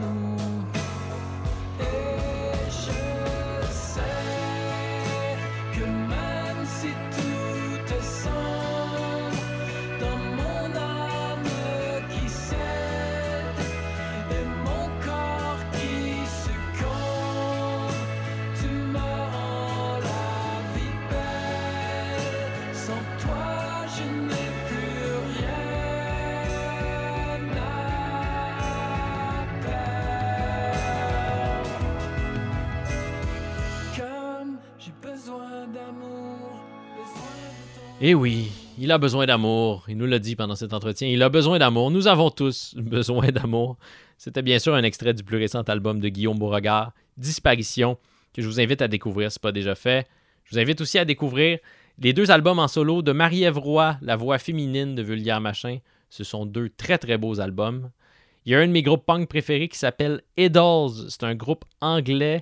Eh oui, il a besoin d'amour. Il nous l'a dit pendant cet entretien. Il a besoin d'amour. Nous avons tous besoin d'amour. C'était bien sûr un extrait du plus récent album de Guillaume Beauregard, Disparition, que je vous invite à découvrir si ce n'est pas déjà fait. Je vous invite aussi à découvrir les deux albums en solo de Marie-Ève la voix féminine de Vulgaire Machin. Ce sont deux très très beaux albums. Il y a un de mes groupes punk préférés qui s'appelle Idols. C'est un groupe anglais.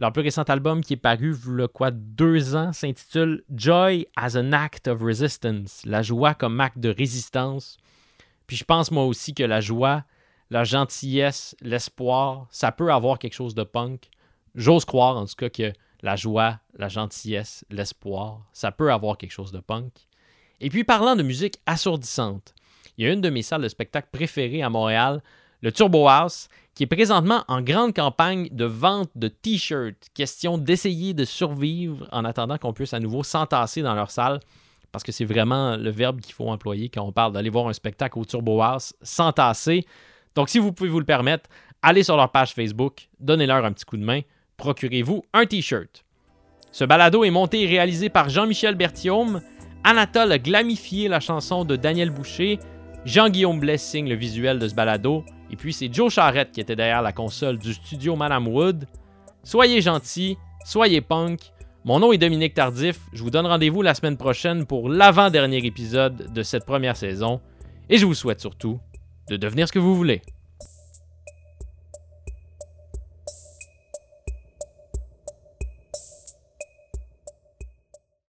Leur plus récent album qui est paru, le quoi, deux ans, s'intitule Joy as an Act of Resistance. La joie comme acte de résistance. Puis je pense moi aussi que la joie, la gentillesse, l'espoir, ça peut avoir quelque chose de punk. J'ose croire en tout cas que la joie, la gentillesse, l'espoir, ça peut avoir quelque chose de punk. Et puis parlant de musique assourdissante, il y a une de mes salles de spectacle préférées à Montréal, le Turbo House, qui est présentement en grande campagne de vente de t-shirts. Question d'essayer de survivre en attendant qu'on puisse à nouveau s'entasser dans leur salle. Parce que c'est vraiment le verbe qu'il faut employer quand on parle d'aller voir un spectacle au Turbo House, s'entasser. Donc si vous pouvez vous le permettre, allez sur leur page Facebook, donnez-leur un petit coup de main, procurez-vous un t-shirt. Ce balado est monté et réalisé par Jean-Michel Berthiaume. Anatole a glamifié la chanson de Daniel Boucher. Jean-Guillaume Blais signe le visuel de ce balado. Et puis c'est Joe Charrette qui était derrière la console du studio Madame Wood. Soyez gentils, soyez punk. Mon nom est Dominique Tardif. Je vous donne rendez-vous la semaine prochaine pour l'avant-dernier épisode de cette première saison. Et je vous souhaite surtout de devenir ce que vous voulez.